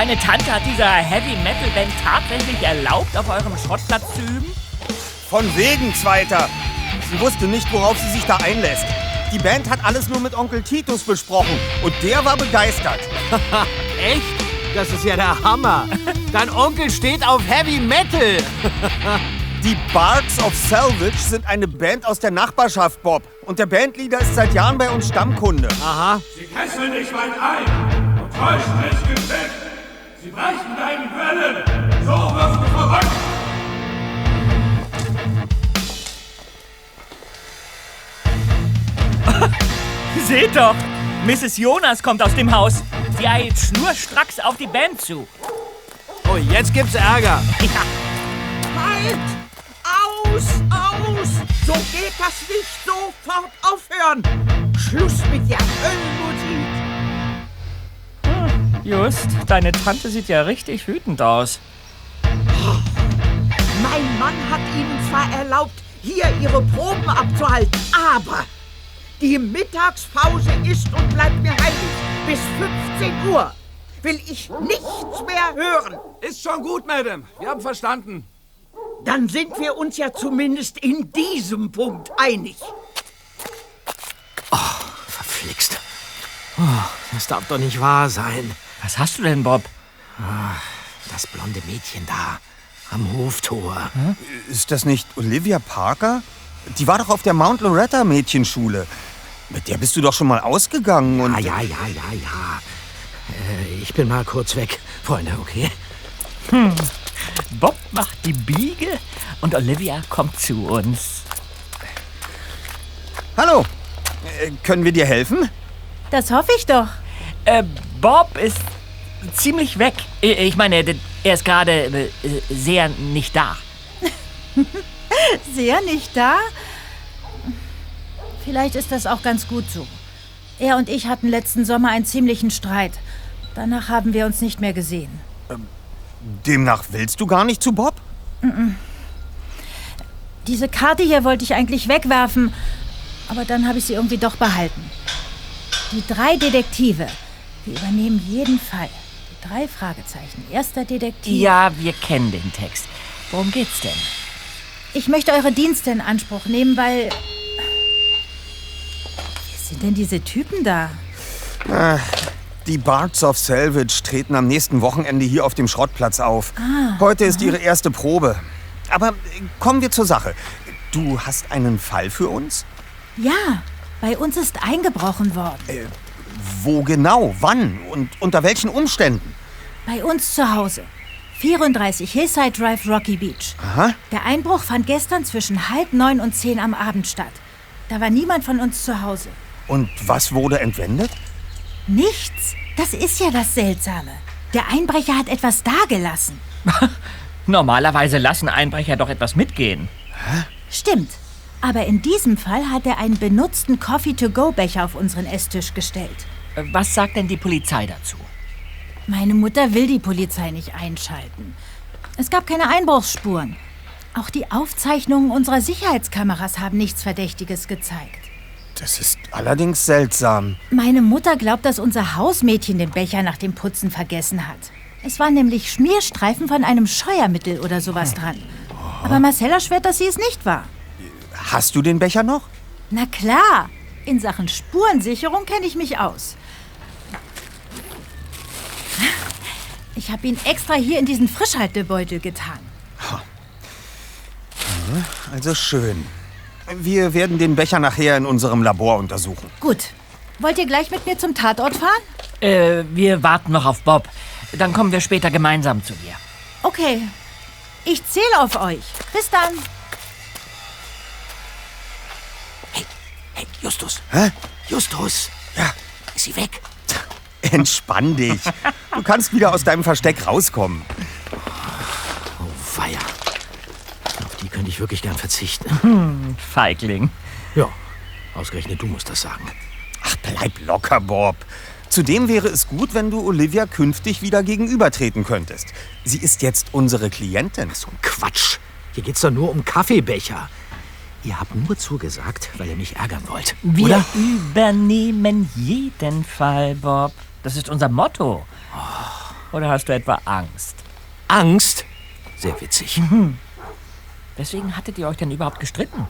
Deine Tante hat dieser Heavy Metal Band tatsächlich erlaubt, auf eurem Schrottplatz zu üben? Von wegen, Zweiter. Sie wusste nicht, worauf sie sich da einlässt. Die Band hat alles nur mit Onkel Titus besprochen und der war begeistert. Echt? Das ist ja der Hammer. Dein Onkel steht auf Heavy Metal. Die Barks of Salvage sind eine Band aus der Nachbarschaft, Bob. Und der Bandleader ist seit Jahren bei uns Stammkunde. Aha. Sie kesseln dich weit ein und täuschen ins Geschäft. Sie brechen deinen Wellen. So wirst du verrückt. Seht doch! Mrs. Jonas kommt aus dem Haus. Sie eilt schnurstracks auf die Band zu. Oh, jetzt gibt's Ärger. Ja. Halt! Aus! Aus! So geht das nicht sofort aufhören! Schluss mit der Höllenmusik! Just, deine Tante sieht ja richtig wütend aus. Mein Mann hat Ihnen zwar erlaubt, hier Ihre Proben abzuhalten, aber die Mittagspause ist und bleibt mir heilig. Bis 15 Uhr will ich nichts mehr hören. Ist schon gut, Madame. Wir haben verstanden. Dann sind wir uns ja zumindest in diesem Punkt einig. Verflixt. Oh, das darf doch nicht wahr sein. Was hast du denn, Bob? Das blonde Mädchen da am Hoftor. Ist das nicht Olivia Parker? Die war doch auf der Mount Loretta Mädchenschule. Mit der bist du doch schon mal ausgegangen und. Ah, ja, ja, ja, ja. Äh, ich bin mal kurz weg, Freunde, okay? Bob macht die Biege und Olivia kommt zu uns. Hallo. Äh, können wir dir helfen? Das hoffe ich doch. Äh, Bob ist ziemlich weg. Ich meine, er ist gerade äh, sehr nicht da. Sehr nicht da? Vielleicht ist das auch ganz gut so. Er und ich hatten letzten Sommer einen ziemlichen Streit. Danach haben wir uns nicht mehr gesehen. Demnach willst du gar nicht zu Bob? Diese Karte hier wollte ich eigentlich wegwerfen, aber dann habe ich sie irgendwie doch behalten. Die drei Detektive. Wir übernehmen jeden Fall. Die drei Fragezeichen. Erster Detektiv. Ja, wir kennen den Text. Worum geht's denn? Ich möchte eure Dienste in Anspruch nehmen, weil. Wer sind denn diese Typen da? Die Bards of Salvage treten am nächsten Wochenende hier auf dem Schrottplatz auf. Heute ist ihre erste Probe. Aber äh, kommen wir zur Sache. Du hast einen Fall für uns? Ja, bei uns ist eingebrochen worden. Wo genau? Wann? Und unter welchen Umständen? Bei uns zu Hause. 34 Hillside Drive, Rocky Beach. Aha. Der Einbruch fand gestern zwischen halb neun und zehn am Abend statt. Da war niemand von uns zu Hause. Und was wurde entwendet? Nichts. Das ist ja das Seltsame. Der Einbrecher hat etwas dagelassen. Normalerweise lassen Einbrecher doch etwas mitgehen. Stimmt. Aber in diesem Fall hat er einen benutzten Coffee-to-go-Becher auf unseren Esstisch gestellt. Äh, Was sagt denn die Polizei dazu? Meine Mutter will die Polizei nicht einschalten. Es gab keine Einbruchsspuren. Auch die Aufzeichnungen unserer Sicherheitskameras haben nichts Verdächtiges gezeigt. Das ist allerdings seltsam. Meine Mutter glaubt, dass unser Hausmädchen den Becher nach dem Putzen vergessen hat. Es waren nämlich Schmierstreifen von einem Scheuermittel oder sowas dran. Aber Marcella schwört, dass sie es nicht war. Hast du den Becher noch? Na klar, in Sachen Spurensicherung kenne ich mich aus. Ich habe ihn extra hier in diesen Frischhaltebeutel getan. Also schön. Wir werden den Becher nachher in unserem Labor untersuchen. Gut. Wollt ihr gleich mit mir zum Tatort fahren? Äh, wir warten noch auf Bob. Dann kommen wir später gemeinsam zu dir. Okay. Ich zähle auf euch. Bis dann. Hey, Justus. Hä? Justus. Ja. Ist sie weg? Entspann dich. Du kannst wieder aus deinem Versteck rauskommen. Oh, weia. Auf die könnte ich wirklich gern verzichten. Feigling. Ja, ausgerechnet du musst das sagen. Ach, bleib locker, Bob. Zudem wäre es gut, wenn du Olivia künftig wieder gegenübertreten könntest. Sie ist jetzt unsere Klientin. So ein Quatsch. Hier geht's doch nur um Kaffeebecher. Ihr habt nur zugesagt, weil ihr mich ärgern wollt. Wir Oder? übernehmen jeden Fall, Bob. Das ist unser Motto. Oder hast du etwa Angst? Angst? Sehr witzig. Weswegen hattet ihr euch denn überhaupt gestritten?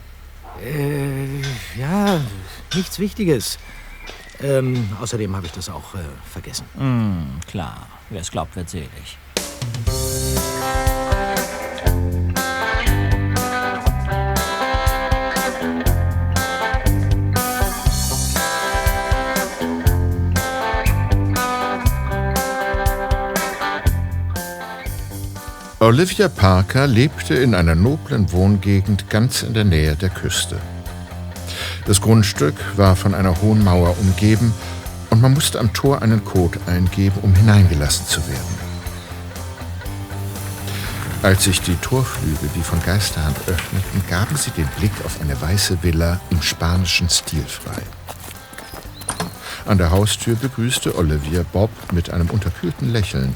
Äh, ja, nichts Wichtiges. Ähm, außerdem habe ich das auch äh, vergessen. Klar, wer es glaubt, wird selig. Olivia Parker lebte in einer noblen Wohngegend ganz in der Nähe der Küste. Das Grundstück war von einer hohen Mauer umgeben und man musste am Tor einen Code eingeben, um hineingelassen zu werden. Als sich die Torflügel wie von Geisterhand öffneten, gaben sie den Blick auf eine weiße Villa im spanischen Stil frei. An der Haustür begrüßte Olivia Bob mit einem unterkühlten Lächeln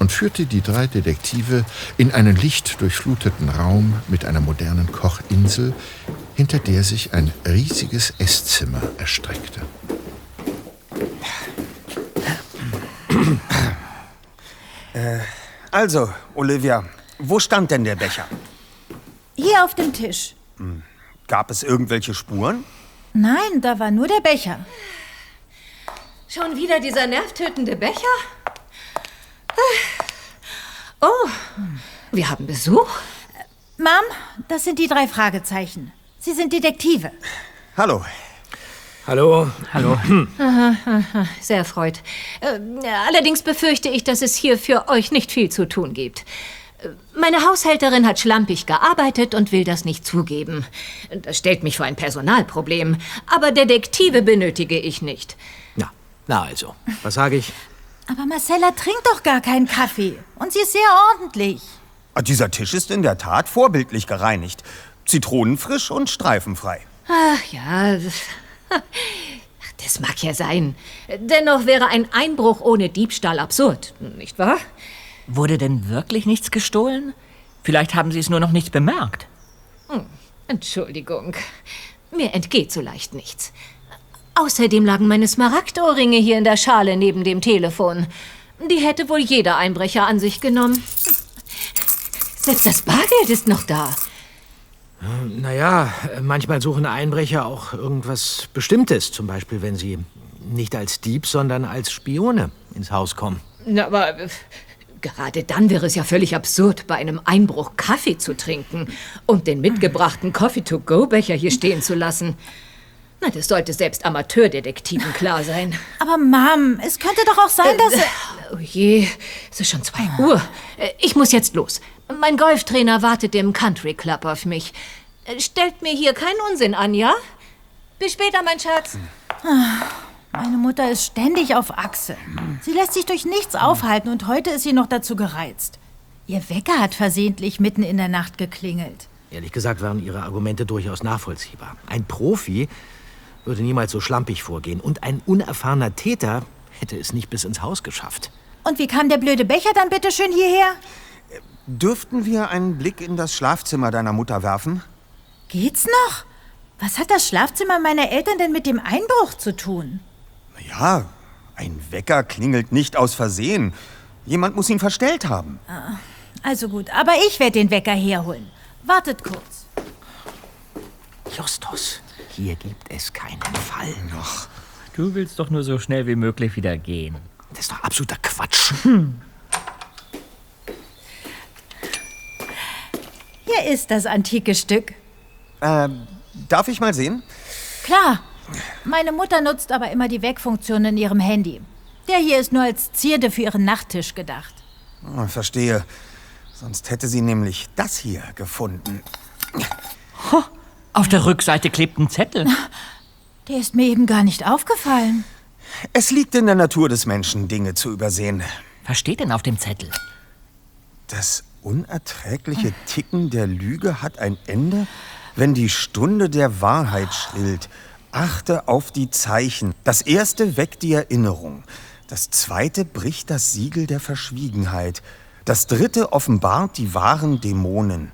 und führte die drei Detektive in einen lichtdurchfluteten Raum mit einer modernen Kochinsel, hinter der sich ein riesiges Esszimmer erstreckte. Also, Olivia, wo stand denn der Becher? Hier auf dem Tisch. Gab es irgendwelche Spuren? Nein, da war nur der Becher. Schon wieder dieser nervtötende Becher? Oh, wir haben Besuch. Mom, das sind die drei Fragezeichen. Sie sind Detektive. Hallo. Hallo? Hallo. Sehr erfreut. Äh, allerdings befürchte ich, dass es hier für euch nicht viel zu tun gibt. Meine Haushälterin hat schlampig gearbeitet und will das nicht zugeben. Das stellt mich vor ein Personalproblem. Aber Detektive benötige ich nicht. Na, na also. Was sage ich? Aber Marcella trinkt doch gar keinen Kaffee. Und sie ist sehr ordentlich. Ah, Dieser Tisch ist in der Tat vorbildlich gereinigt. Zitronenfrisch und streifenfrei. Ach ja, das- das mag ja sein. Dennoch wäre ein Einbruch ohne Diebstahl absurd, nicht wahr? Wurde denn wirklich nichts gestohlen? Vielleicht haben sie es nur noch nicht bemerkt. Entschuldigung, mir entgeht so leicht nichts. Außerdem lagen meine Smaragdohrringe hier in der Schale neben dem Telefon. Die hätte wohl jeder Einbrecher an sich genommen. Selbst das Bargeld ist noch da. Naja, manchmal suchen Einbrecher auch irgendwas Bestimmtes. Zum Beispiel, wenn sie nicht als Dieb, sondern als Spione ins Haus kommen. Na, aber äh, gerade dann wäre es ja völlig absurd, bei einem Einbruch Kaffee zu trinken und den mitgebrachten Coffee-to-go-Becher hier stehen zu lassen. Na, das sollte selbst Amateurdetektiven klar sein. Aber Mom, es könnte doch auch sein, dass... Oh je, es ist schon zwei Uhr. Äh, Ich muss jetzt los. Mein Golftrainer wartet im Country Club auf mich. Äh, Stellt mir hier keinen Unsinn an, ja? Bis später, mein Schatz. Meine Mutter ist ständig auf Achse. Sie lässt sich durch nichts aufhalten und heute ist sie noch dazu gereizt. Ihr Wecker hat versehentlich mitten in der Nacht geklingelt. Ehrlich gesagt waren ihre Argumente durchaus nachvollziehbar. Ein Profi würde niemals so schlampig vorgehen und ein unerfahrener Täter hätte es nicht bis ins Haus geschafft. Und wie kam der blöde Becher dann bitte schön hierher? Dürften wir einen Blick in das Schlafzimmer deiner Mutter werfen? Geht's noch? Was hat das Schlafzimmer meiner Eltern denn mit dem Einbruch zu tun? Ja, ein Wecker klingelt nicht aus Versehen. Jemand muss ihn verstellt haben. Also gut, aber ich werde den Wecker herholen. Wartet kurz. Justus, hier gibt es keinen Fall. Noch. Du willst doch nur so schnell wie möglich wieder gehen. Das ist doch absoluter Quatsch. Hier ist das antike Stück. Ähm, darf ich mal sehen? Klar. Meine Mutter nutzt aber immer die Weckfunktion in ihrem Handy. Der hier ist nur als Zierde für ihren Nachttisch gedacht. Oh, verstehe. Sonst hätte sie nämlich das hier gefunden. Auf der Rückseite klebt ein Zettel. Der ist mir eben gar nicht aufgefallen. Es liegt in der Natur des Menschen, Dinge zu übersehen. Was steht denn auf dem Zettel? Das unerträgliche Ticken der Lüge hat ein Ende, wenn die Stunde der Wahrheit schrillt. Achte auf die Zeichen. Das erste weckt die Erinnerung. Das zweite bricht das Siegel der Verschwiegenheit. Das dritte offenbart die wahren Dämonen.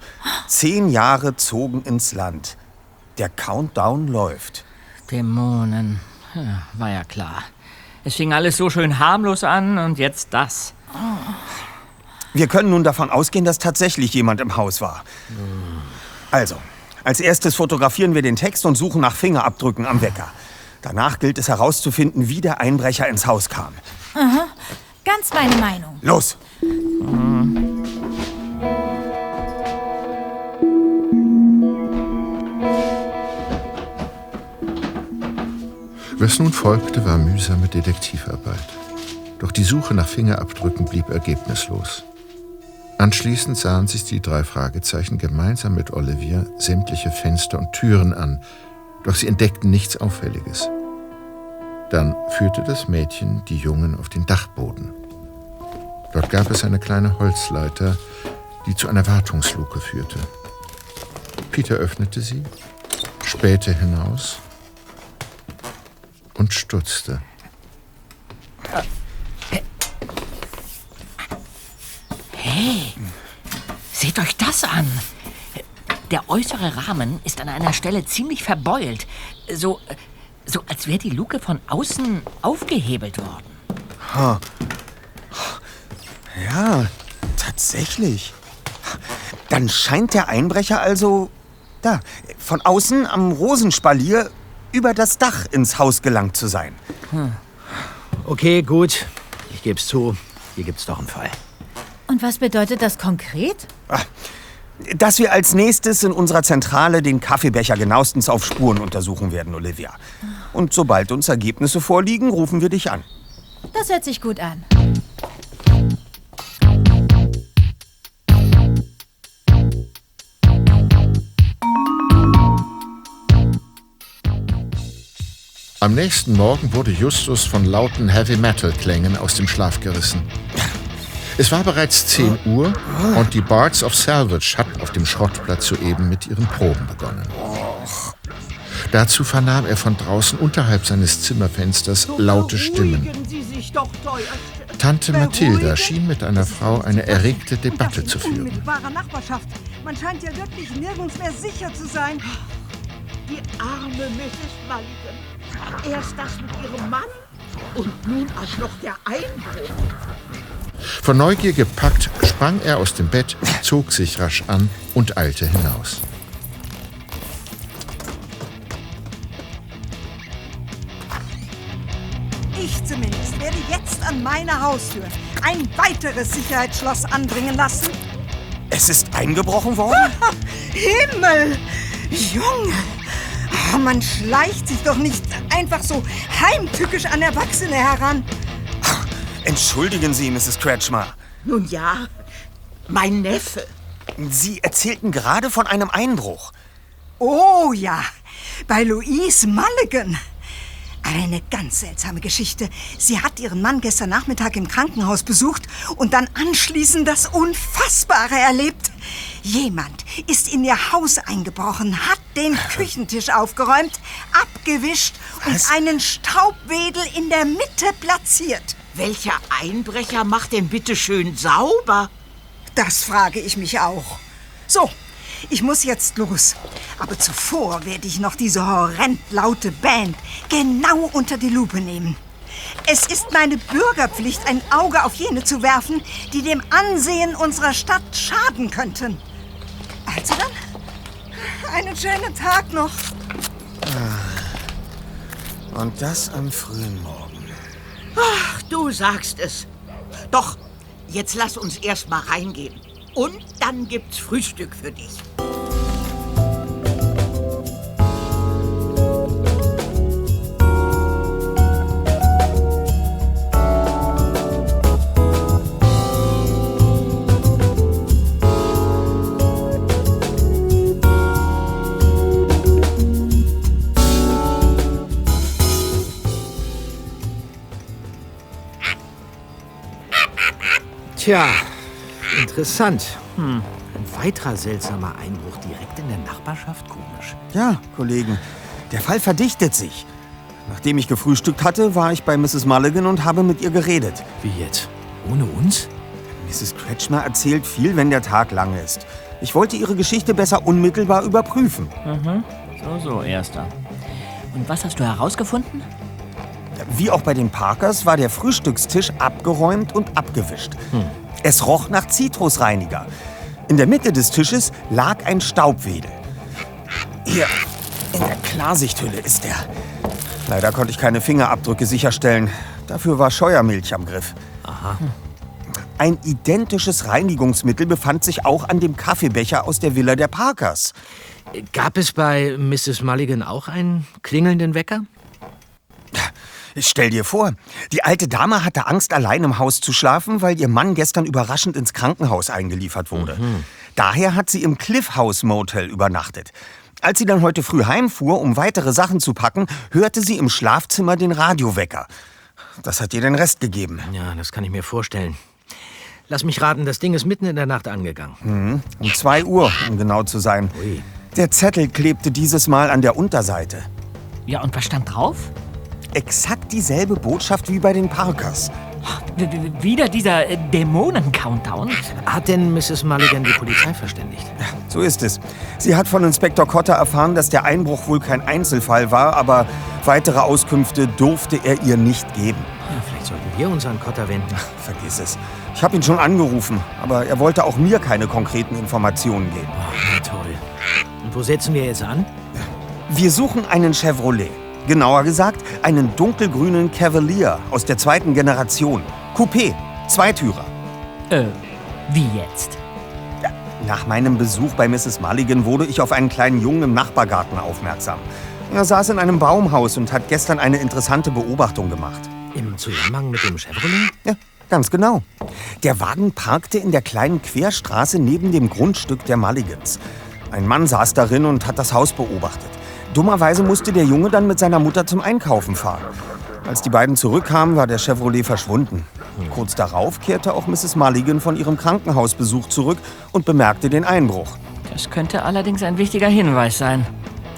Zehn Jahre zogen ins Land. Der Countdown läuft. Dämonen. Ja, war ja klar. Es fing alles so schön harmlos an und jetzt das. Wir können nun davon ausgehen, dass tatsächlich jemand im Haus war. Also, als erstes fotografieren wir den Text und suchen nach Fingerabdrücken am Wecker. Danach gilt es herauszufinden, wie der Einbrecher ins Haus kam. Aha. Ganz meine Meinung. Los! Was nun folgte, war mühsame Detektivarbeit. Doch die Suche nach Fingerabdrücken blieb ergebnislos. Anschließend sahen sich die drei Fragezeichen gemeinsam mit Olivia sämtliche Fenster und Türen an, doch sie entdeckten nichts Auffälliges. Dann führte das Mädchen die Jungen auf den Dachboden. Dort gab es eine kleine Holzleiter, die zu einer Wartungsluke führte. Peter öffnete sie, spähte hinaus und stutzte. Hey, seht euch das an. Der äußere Rahmen ist an einer Stelle ziemlich verbeult. So, so als wäre die Luke von außen aufgehebelt worden. Ja, tatsächlich. Dann scheint der Einbrecher also da, von außen am Rosenspalier über das Dach ins Haus gelangt zu sein. Okay, gut. Ich geb's zu. Hier gibt's doch einen Fall. Und was bedeutet das konkret? Dass wir als nächstes in unserer Zentrale den Kaffeebecher genauestens auf Spuren untersuchen werden, Olivia. Und sobald uns Ergebnisse vorliegen, rufen wir dich an. Das hört sich gut an. Am nächsten Morgen wurde Justus von lauten Heavy-Metal-Klängen aus dem Schlaf gerissen. Es war bereits 10 Uhr und die Bards of Salvage hatten auf dem Schrottplatz soeben mit ihren Proben begonnen. Dazu vernahm er von draußen unterhalb seines Zimmerfensters laute Stimmen. Tante Mathilda schien mit einer Frau eine erregte Debatte zu führen. Man scheint ja wirklich nirgends mehr sicher zu sein. Die arme Mrs. Mulligan. Erst das mit ihrem Mann und nun auch noch der Einbruch. Von Neugier gepackt, sprang er aus dem Bett, zog sich rasch an und eilte hinaus. Ich zumindest werde jetzt an meiner Haustür ein weiteres Sicherheitsschloss anbringen lassen. Es ist eingebrochen worden? Himmel! Junge! Ah, Man schleicht sich doch nicht einfach so heimtückisch an Erwachsene heran. Entschuldigen Sie, Mrs. Kretschmer. Nun ja, mein Neffe. Sie erzählten gerade von einem Einbruch. Oh ja, bei Louise Mulligan. Eine ganz seltsame Geschichte. Sie hat ihren Mann gestern Nachmittag im Krankenhaus besucht und dann anschließend das Unfassbare erlebt. Jemand ist in ihr Haus eingebrochen, hat den Küchentisch aufgeräumt, abgewischt und einen Staubwedel in der Mitte platziert. Welcher Einbrecher macht denn bitte schön sauber? Das frage ich mich auch. So, ich muss jetzt los. Aber zuvor werde ich noch diese horrend laute Band genau unter die Lupe nehmen. Es ist meine Bürgerpflicht, ein Auge auf jene zu werfen, die dem Ansehen unserer Stadt schaden könnten. Also dann, einen schönen Tag noch. Und das am frühen Morgen. Ach, du sagst es. Doch, jetzt lass uns erst mal reingehen. Und dann gibt's Frühstück für dich. Tja, interessant. Hm. Ein weiterer seltsamer Einbruch direkt in der Nachbarschaft? Komisch. Ja, Kollegen, der Fall verdichtet sich. Nachdem ich gefrühstückt hatte, war ich bei Mrs. Mulligan und habe mit ihr geredet. Wie jetzt? Ohne uns? Mrs. Kretschmer erzählt viel, wenn der Tag lang ist. Ich wollte ihre Geschichte besser unmittelbar überprüfen. So, so, Erster. Und was hast du herausgefunden? Wie auch bei den Parkers war der Frühstückstisch abgeräumt und abgewischt. Es roch nach Zitrusreiniger. In der Mitte des Tisches lag ein Staubwedel. Hier, in der Klarsichthülle ist er. Leider konnte ich keine Fingerabdrücke sicherstellen. Dafür war Scheuermilch am Griff. Aha. Ein identisches Reinigungsmittel befand sich auch an dem Kaffeebecher aus der Villa der Parkers. Gab es bei Mrs. Mulligan auch einen klingelnden Wecker? Stell dir vor, die alte Dame hatte Angst, allein im Haus zu schlafen, weil ihr Mann gestern überraschend ins Krankenhaus eingeliefert wurde. Daher hat sie im Cliff House Motel übernachtet. Als sie dann heute früh heimfuhr, um weitere Sachen zu packen, hörte sie im Schlafzimmer den Radiowecker. Das hat ihr den Rest gegeben. Ja, das kann ich mir vorstellen. Lass mich raten, das Ding ist mitten in der Nacht angegangen. Mhm. Um zwei Uhr, um genau zu sein. Ui. Der Zettel klebte dieses Mal an der Unterseite. Ja, und was stand drauf? Exakt dieselbe Botschaft wie bei den Parkers. W wieder dieser äh, Dämonen-Countdown? Hat denn Mrs. Mulligan die Polizei verständigt? So ist es. Sie hat von Inspektor Cotter erfahren, dass der Einbruch wohl kein Einzelfall war, aber weitere Auskünfte durfte er ihr nicht geben. Ja, vielleicht sollten wir uns an Cotter wenden. Vergiss es. Ich habe ihn schon angerufen, aber er wollte auch mir keine konkreten Informationen geben. Oh, na toll. Und wo setzen wir jetzt an? Wir suchen einen Chevrolet. Genauer gesagt, einen dunkelgrünen Cavalier aus der zweiten Generation. Coupé, Zweitürer. Äh, wie jetzt? Nach meinem Besuch bei Mrs. Mulligan wurde ich auf einen kleinen Jungen im Nachbargarten aufmerksam. Er saß in einem Baumhaus und hat gestern eine interessante Beobachtung gemacht. Im Zusammenhang mit dem Chevrolet? Ja, ganz genau. Der Wagen parkte in der kleinen Querstraße neben dem Grundstück der Mulligans. Ein Mann saß darin und hat das Haus beobachtet. Dummerweise musste der Junge dann mit seiner Mutter zum Einkaufen fahren. Als die beiden zurückkamen, war der Chevrolet verschwunden. Kurz darauf kehrte auch Mrs. Mulligan von ihrem Krankenhausbesuch zurück und bemerkte den Einbruch. Das könnte allerdings ein wichtiger Hinweis sein.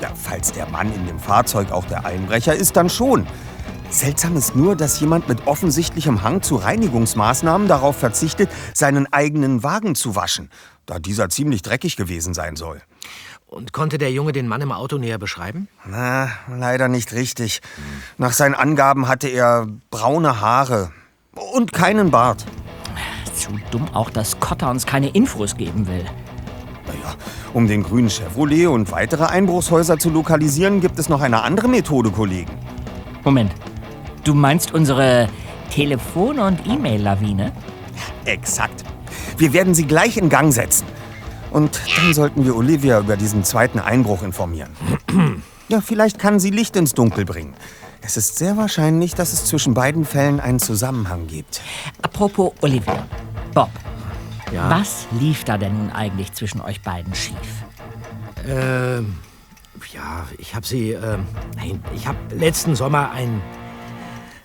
Ja, falls der Mann in dem Fahrzeug auch der Einbrecher ist, dann schon. Seltsam ist nur, dass jemand mit offensichtlichem Hang zu Reinigungsmaßnahmen darauf verzichtet, seinen eigenen Wagen zu waschen, da dieser ziemlich dreckig gewesen sein soll. Und konnte der Junge den Mann im Auto näher beschreiben? Na, leider nicht richtig. Nach seinen Angaben hatte er braune Haare und keinen Bart. Zu dumm auch, dass Cotter uns keine Infos geben will. Naja, um den grünen Chevrolet und weitere Einbruchshäuser zu lokalisieren, gibt es noch eine andere Methode, Kollegen. Moment. Du meinst unsere Telefon- und E-Mail-Lawine? Exakt. Wir werden sie gleich in Gang setzen. Und dann sollten wir Olivia über diesen zweiten Einbruch informieren. Ja, vielleicht kann sie Licht ins Dunkel bringen. Es ist sehr wahrscheinlich, dass es zwischen beiden Fällen einen Zusammenhang gibt. Apropos Olivia. Bob, Ja. was lief da denn nun eigentlich zwischen euch beiden schief? Ähm, ja, ich habe sie, ähm, nein, ich habe letzten Sommer ein,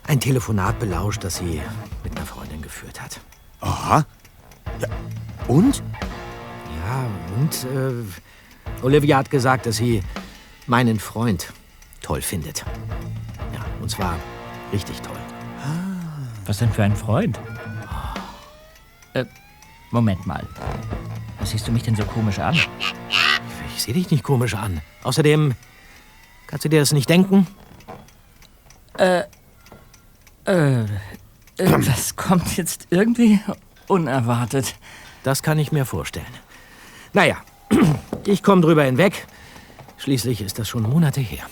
ein Telefonat belauscht, das sie mit einer Freundin geführt hat. Aha. Ja. Und? Ja, und äh, Olivia hat gesagt, dass sie meinen Freund toll findet. Ja, und zwar richtig toll. Was denn für ein Freund? Äh, Moment mal. Was siehst du mich denn so komisch an? Ich sehe dich nicht komisch an. Außerdem, kannst du dir das nicht denken? Äh, äh, das kommt jetzt irgendwie unerwartet. Das kann ich mir vorstellen. Naja, ich komme drüber hinweg. Schließlich ist das schon Monate her.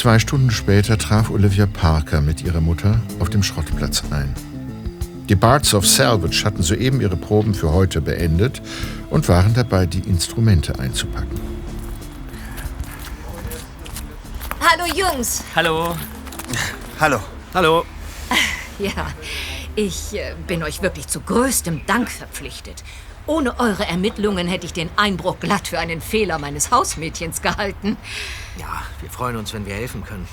Zwei Stunden später traf Olivia Parker mit ihrer Mutter auf dem Schrottplatz ein. Die Bards of Salvage hatten soeben ihre Proben für heute beendet und waren dabei, die Instrumente einzupacken. Hallo Jungs. Hallo. Hallo. Hallo. Ja, ich äh, bin euch wirklich zu größtem Dank verpflichtet. Ohne eure Ermittlungen hätte ich den Einbruch glatt für einen Fehler meines Hausmädchens gehalten. Ja, wir freuen uns, wenn wir helfen können.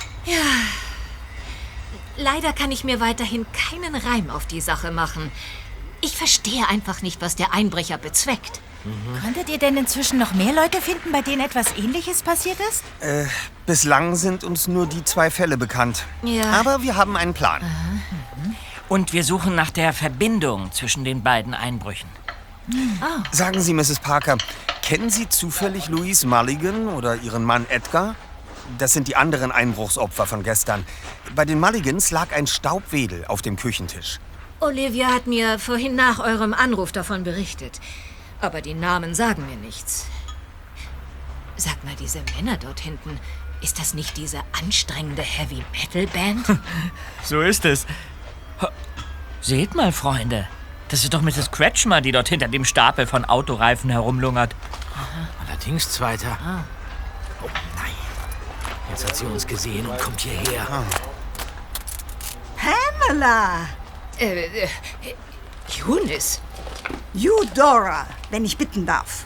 Leider kann ich mir weiterhin keinen Reim auf die Sache machen. Ich verstehe einfach nicht, was der Einbrecher bezweckt. Konntet ihr denn inzwischen noch mehr Leute finden, bei denen etwas Ähnliches passiert ist? Äh, bislang sind uns nur die zwei Fälle bekannt. Ja. Aber wir haben einen Plan. Und wir suchen nach der Verbindung zwischen den beiden Einbrüchen. Sagen Sie, Mrs. Parker, kennen Sie zufällig Louise Mulligan oder Ihren Mann Edgar? Das sind die anderen Einbruchsopfer von gestern. Bei den Mulligans lag ein Staubwedel auf dem Küchentisch. Olivia hat mir vorhin nach eurem Anruf davon berichtet. Aber die Namen sagen mir nichts. Sag mal, diese Männer dort hinten, ist das nicht diese anstrengende Heavy Metal Band? So ist es. Seht mal, Freunde. Das ist doch Mrs. Kretschmer, die dort hinter dem Stapel von Autoreifen herumlungert. Allerdings, Zweiter. Oh nein. Jetzt hat sie uns gesehen und kommt hierher. Pamela! äh, äh, Eunice, Eudora, wenn ich bitten darf.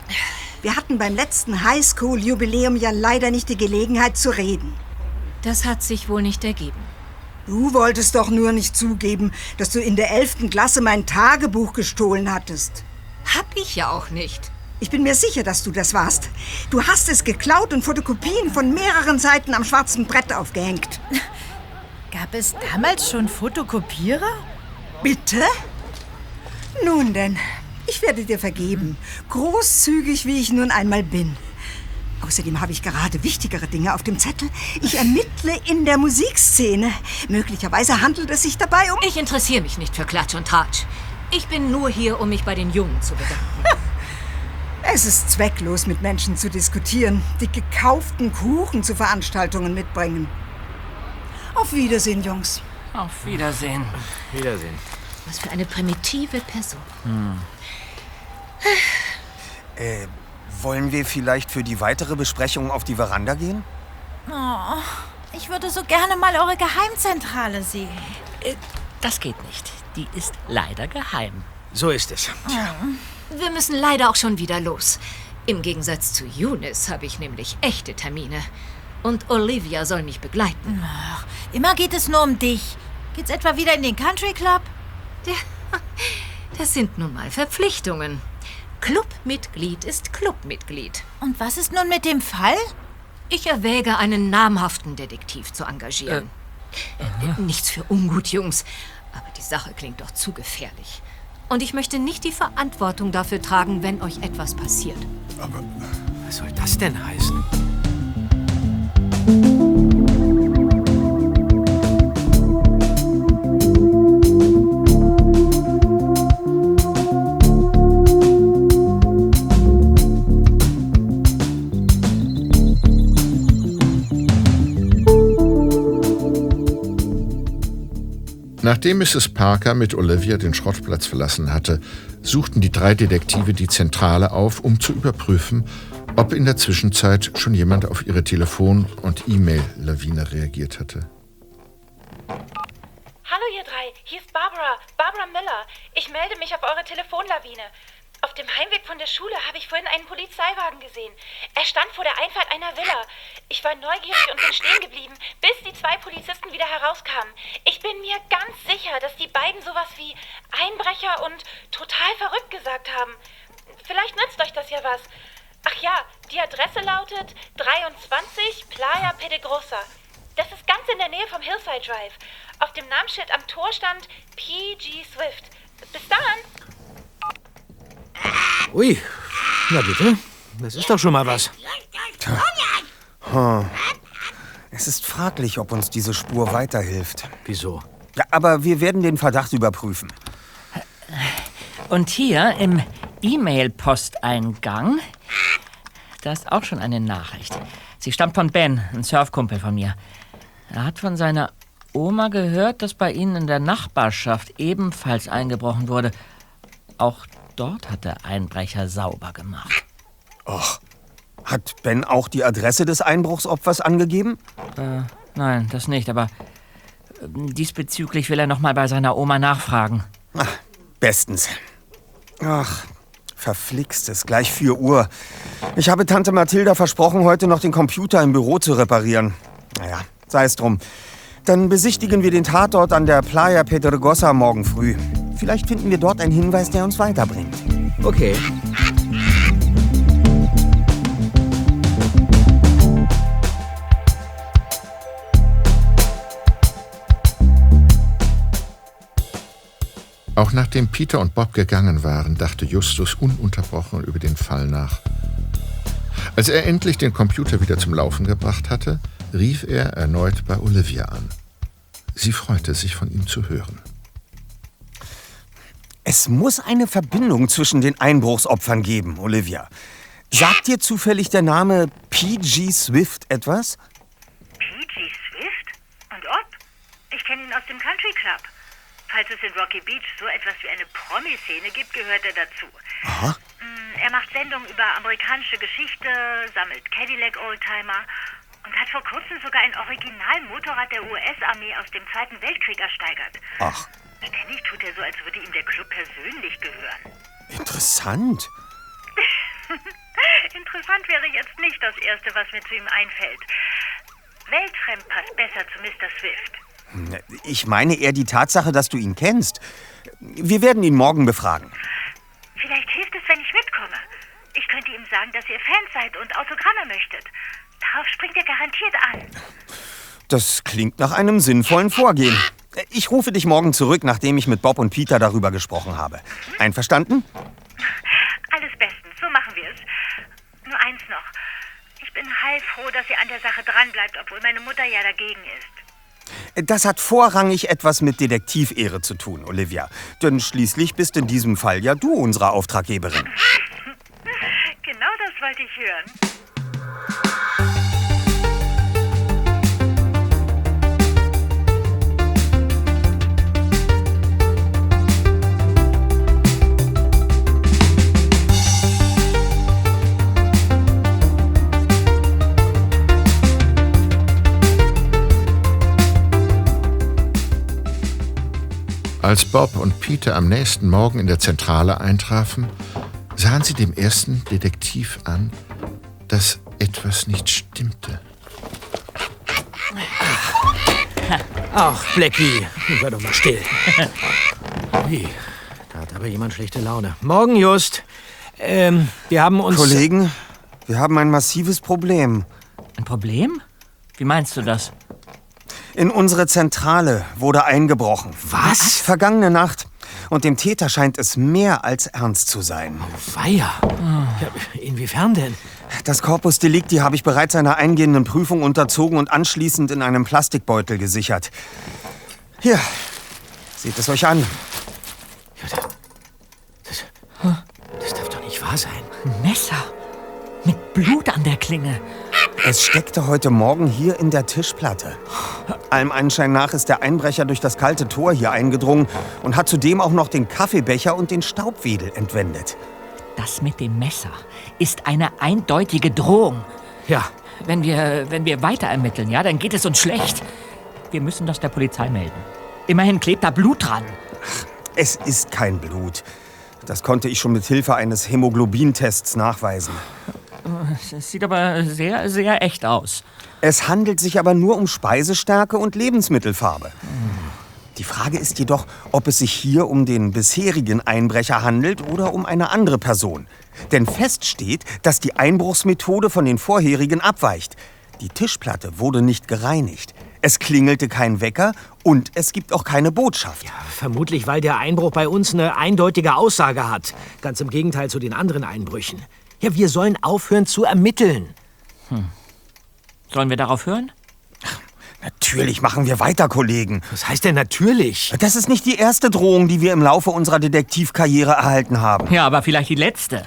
Wir hatten beim letzten Highschool-Jubiläum ja leider nicht die Gelegenheit zu reden. das hat sich wohl nicht ergeben. Du wolltest doch nur nicht zugeben, dass du in der 11. Klasse mein Tagebuch gestohlen hattest. Hab ich ja auch nicht. Ich bin mir sicher, dass du das warst. Du hast es geklaut und Fotokopien von mehreren Seiten am schwarzen Brett aufgehängt. Gab es damals schon Fotokopierer? Bitte? Nun denn, ich werde dir vergeben. Großzügig, wie ich nun einmal bin. Außerdem habe ich gerade wichtigere Dinge auf dem Zettel. Ich ermittle in der Musikszene. Möglicherweise handelt es sich dabei um... Ich interessiere mich nicht für Klatsch und Tratsch. Ich bin nur hier, um mich bei den Jungen zu bedanken. Es ist zwecklos, mit Menschen zu diskutieren, die gekauften Kuchen zu Veranstaltungen mitbringen. Auf Wiedersehen, Jungs. Auf Wiedersehen. Wiedersehen. Was für eine primitive Person. Äh, wollen wir vielleicht für die weitere Besprechung auf die Veranda gehen? Oh, ich würde so gerne mal eure Geheimzentrale sehen. Äh, Das geht nicht. Die ist leider geheim. So ist es. Wir müssen leider auch schon wieder los. Im Gegensatz zu Eunice habe ich nämlich echte Termine. Und Olivia soll mich begleiten. Ach, immer geht es nur um dich. Geht's etwa wieder in den Country Club? Das sind nun mal Verpflichtungen. Clubmitglied ist Clubmitglied. Und was ist nun mit dem Fall? Ich erwäge, einen namhaften Detektiv zu engagieren. Äh, Nichts für ungut, Jungs. Aber die Sache klingt doch zu gefährlich. Und ich möchte nicht die Verantwortung dafür tragen, wenn euch etwas passiert. Was soll das denn heißen? Nachdem Mrs. Parker mit Olivia den Schrottplatz verlassen hatte, suchten die drei Detektive die Zentrale auf, um zu überprüfen, ob in der Zwischenzeit schon jemand auf ihre Telefon- und E-Mail-Lawine reagiert hatte. Hallo ihr drei, hier ist Barbara, Barbara Miller. Ich melde mich auf eure Telefonlawine. Auf dem Heimweg von der Schule habe ich vorhin einen Polizeiwagen gesehen. Er stand vor der Einfahrt einer Villa. Ich war neugierig und bin stehen geblieben, bis die zwei Polizisten wieder herauskamen. Ich bin mir ganz sicher, dass die beiden sowas wie Einbrecher und total verrückt gesagt haben. Vielleicht nützt euch das ja was. Ach ja, die Adresse lautet 23 Playa Pedregosa. Das ist ganz in der Nähe vom Hillside Drive. Auf dem Namensschild am Tor stand PG Swift. Bis dann! Ui, na bitte. Das ist doch schon mal was. Es ist fraglich, ob uns diese Spur weiterhilft. Wieso? Ja, aber wir werden den Verdacht überprüfen. Und hier im E-Mail-Posteingang, da ist auch schon eine Nachricht. Sie stammt von Ben, ein Surfkumpel von mir. Er hat von seiner Oma gehört, dass bei ihnen in der Nachbarschaft ebenfalls eingebrochen wurde. Auch dort hat der Einbrecher sauber gemacht. Hat Ben auch die Adresse des Einbruchsopfers angegeben? Äh, nein, das nicht, aber äh, diesbezüglich will er noch mal bei seiner Oma nachfragen. Bestens. Ach, verflixt es, gleich 4 Uhr. Ich habe Tante Mathilda versprochen, heute noch den Computer im Büro zu reparieren. Naja, sei es drum. Dann besichtigen wir den Tatort an der Playa Pedregosa morgen früh. Vielleicht finden wir dort einen Hinweis, der uns weiterbringt. Okay. Auch nachdem Peter und Bob gegangen waren, dachte Justus ununterbrochen über den Fall nach. Als er endlich den Computer wieder zum Laufen gebracht hatte, rief er erneut bei Olivia an. Sie freute sich, von ihm zu hören. Es muss eine Verbindung zwischen den Einbruchsopfern geben, Olivia. Sagt dir zufällig der Name P.G. Swift etwas? P.G. Swift? Und ob? Ich kenne ihn aus dem Country Club. Falls es in Rocky Beach so etwas wie eine Promi-Szene gibt, gehört er dazu. Aha. Mm, Er macht Sendungen über amerikanische Geschichte, sammelt Cadillac-Oldtimer und hat vor kurzem sogar ein Originalmotorrad der US-Armee aus dem Zweiten Weltkrieg ersteigert. Ach, Ständig tut er so, als würde ihm der Club persönlich gehören. interessant. Interessant wäre jetzt nicht das Erste, was mir zu ihm einfällt. Weltfremd passt besser zu Mr. Swift. Ich meine eher die Tatsache, dass du ihn kennst. Wir werden ihn morgen befragen. Vielleicht hilft es, wenn ich mitkomme. Ich könnte ihm sagen, dass ihr Fans seid und Autogramme möchtet. Darauf springt er garantiert an. Das klingt nach einem sinnvollen Vorgehen. Ich rufe dich morgen zurück, nachdem ich mit Bob und Peter darüber gesprochen habe. Einverstanden? Alles bestens, so machen wir es. Nur eins noch. Ich bin heilfroh, dass ihr an der Sache dranbleibt, obwohl meine Mutter ja dagegen ist. Das hat vorrangig etwas mit Detektivehre zu tun, Olivia. Denn schließlich bist in diesem Fall ja du unsere Auftraggeberin. Genau das wollte ich hören. Als Bob und Peter am nächsten Morgen in der Zentrale eintrafen, sahen sie dem ersten Detektiv an, dass etwas nicht stimmte. Ach, Blackie, sei doch mal still. Ui, da hat aber jemand schlechte Laune. Morgen, Just. Ähm, wir haben uns... Kollegen, wir haben ein massives Problem. Ein Problem? Wie meinst du das? In unsere Zentrale wurde eingebrochen. Was? Vergangene Nacht. Und dem Täter scheint es mehr als ernst zu sein. Feier. Ja, inwiefern denn? Das Corpus Delicti habe ich bereits einer eingehenden Prüfung unterzogen und anschließend in einem Plastikbeutel gesichert. Hier, seht es euch an. Das darf doch nicht wahr sein. Ein Messer. Mit Blut an der Klinge. Es steckte heute Morgen hier in der Tischplatte. Allem Anschein nach ist der Einbrecher durch das kalte Tor hier eingedrungen und hat zudem auch noch den Kaffeebecher und den Staubwedel entwendet. Das mit dem Messer ist eine eindeutige Drohung. Ja. Wenn wir, wenn wir weiter ermitteln, ja, dann geht es uns schlecht. Wir müssen das der Polizei melden. Immerhin klebt da Blut dran. Es ist kein Blut. Das konnte ich schon mit Hilfe eines Hämoglobintests nachweisen. Es sieht aber sehr, sehr echt aus. Es handelt sich aber nur um Speisestärke und Lebensmittelfarbe. Die Frage ist jedoch, ob es sich hier um den bisherigen Einbrecher handelt oder um eine andere Person. Denn fest steht, dass die Einbruchsmethode von den vorherigen abweicht. Die Tischplatte wurde nicht gereinigt. Es klingelte kein Wecker und es gibt auch keine Botschaft. Vermutlich, weil der Einbruch bei uns eine eindeutige Aussage hat. Ganz im Gegenteil zu den anderen Einbrüchen. Ja, wir sollen aufhören zu ermitteln. Hm. Sollen wir darauf hören? Natürlich machen wir weiter, Kollegen. Was heißt denn natürlich? Das ist nicht die erste Drohung, die wir im Laufe unserer Detektivkarriere erhalten haben. Ja, aber vielleicht die letzte.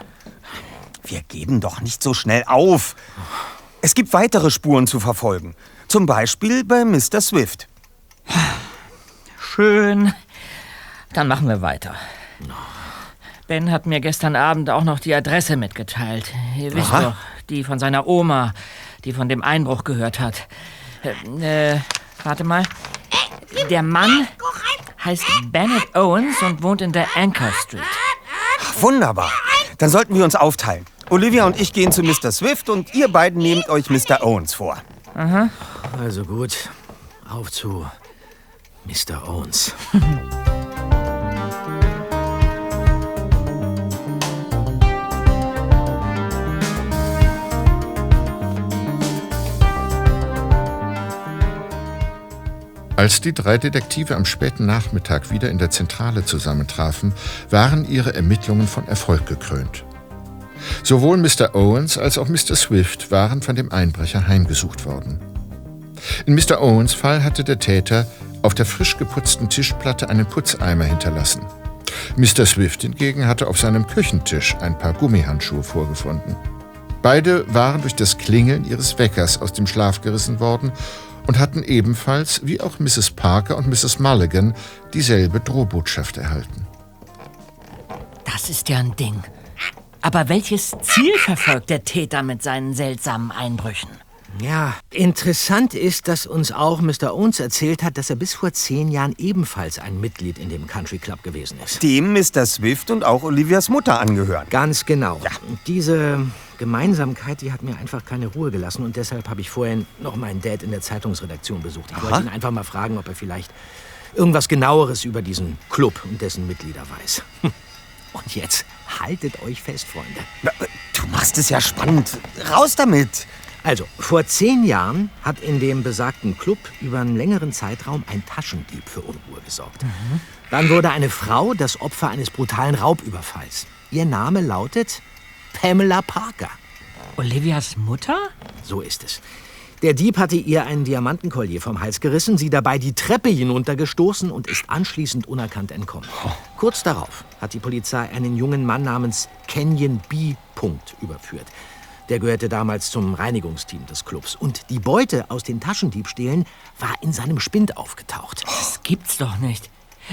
Wir geben doch nicht so schnell auf. Es gibt weitere Spuren zu verfolgen. Zum Beispiel bei Mr. Swift. Schön. Dann machen wir weiter. Ben hat mir gestern Abend auch noch die Adresse mitgeteilt. Ihr wisst Aha. doch, die von seiner Oma, die von dem Einbruch gehört hat. Äh, äh, warte mal. Der Mann heißt Bennett Owens und wohnt in der Anchor Street. Wunderbar. Dann sollten wir uns aufteilen. Olivia und ich gehen zu Mr. Swift und ihr beiden nehmt euch Mr. Owens vor. Aha. Also gut, auf zu Mr. Owens. Als die drei Detektive am späten Nachmittag wieder in der Zentrale zusammentrafen, waren ihre Ermittlungen von Erfolg gekrönt. Sowohl Mr. Owens als auch Mr. Swift waren von dem Einbrecher heimgesucht worden. In Mr. Owens Fall hatte der Täter auf der frisch geputzten Tischplatte einen Putzeimer hinterlassen. Mr. Swift hingegen hatte auf seinem Küchentisch ein paar Gummihandschuhe vorgefunden. Beide waren durch das Klingeln ihres Weckers aus dem Schlaf gerissen worden und hatten ebenfalls, wie auch Mrs. Parker und Mrs. Mulligan, dieselbe Drohbotschaft erhalten. Das ist ja ein Ding. Aber welches Ziel verfolgt der Täter mit seinen seltsamen Einbrüchen? Ja, interessant ist, dass uns auch Mr. Owens erzählt hat, dass er bis vor zehn Jahren ebenfalls ein Mitglied in dem Country Club gewesen ist. Dem Mr. Swift und auch Olivias Mutter angehören. Ganz genau. Ja. Diese Gemeinsamkeit, die hat mir einfach keine Ruhe gelassen und deshalb habe ich vorhin noch meinen Dad in der Zeitungsredaktion besucht. Ich Aha. wollte ihn einfach mal fragen, ob er vielleicht irgendwas genaueres über diesen Club und dessen Mitglieder weiß. Und jetzt haltet euch fest, Freunde. Du machst es ja spannend. Raus damit! Also, vor zehn Jahren hat in dem besagten Club über einen längeren Zeitraum ein Taschendieb für Unruhe gesorgt. Mhm. Dann wurde eine Frau das Opfer eines brutalen Raubüberfalls. Ihr Name lautet Pamela Parker. Olivias Mutter? So ist es. Der Dieb hatte ihr einen Diamantenkollier vom Hals gerissen, sie dabei die Treppe hinuntergestoßen und ist anschließend unerkannt entkommen. Kurz darauf hat die Polizei einen jungen Mann namens Kenyon B. Überführt. Der gehörte damals zum Reinigungsteam des Clubs. Und die Beute aus den Taschendiebstählen war in seinem Spind aufgetaucht. Das gibt's doch nicht.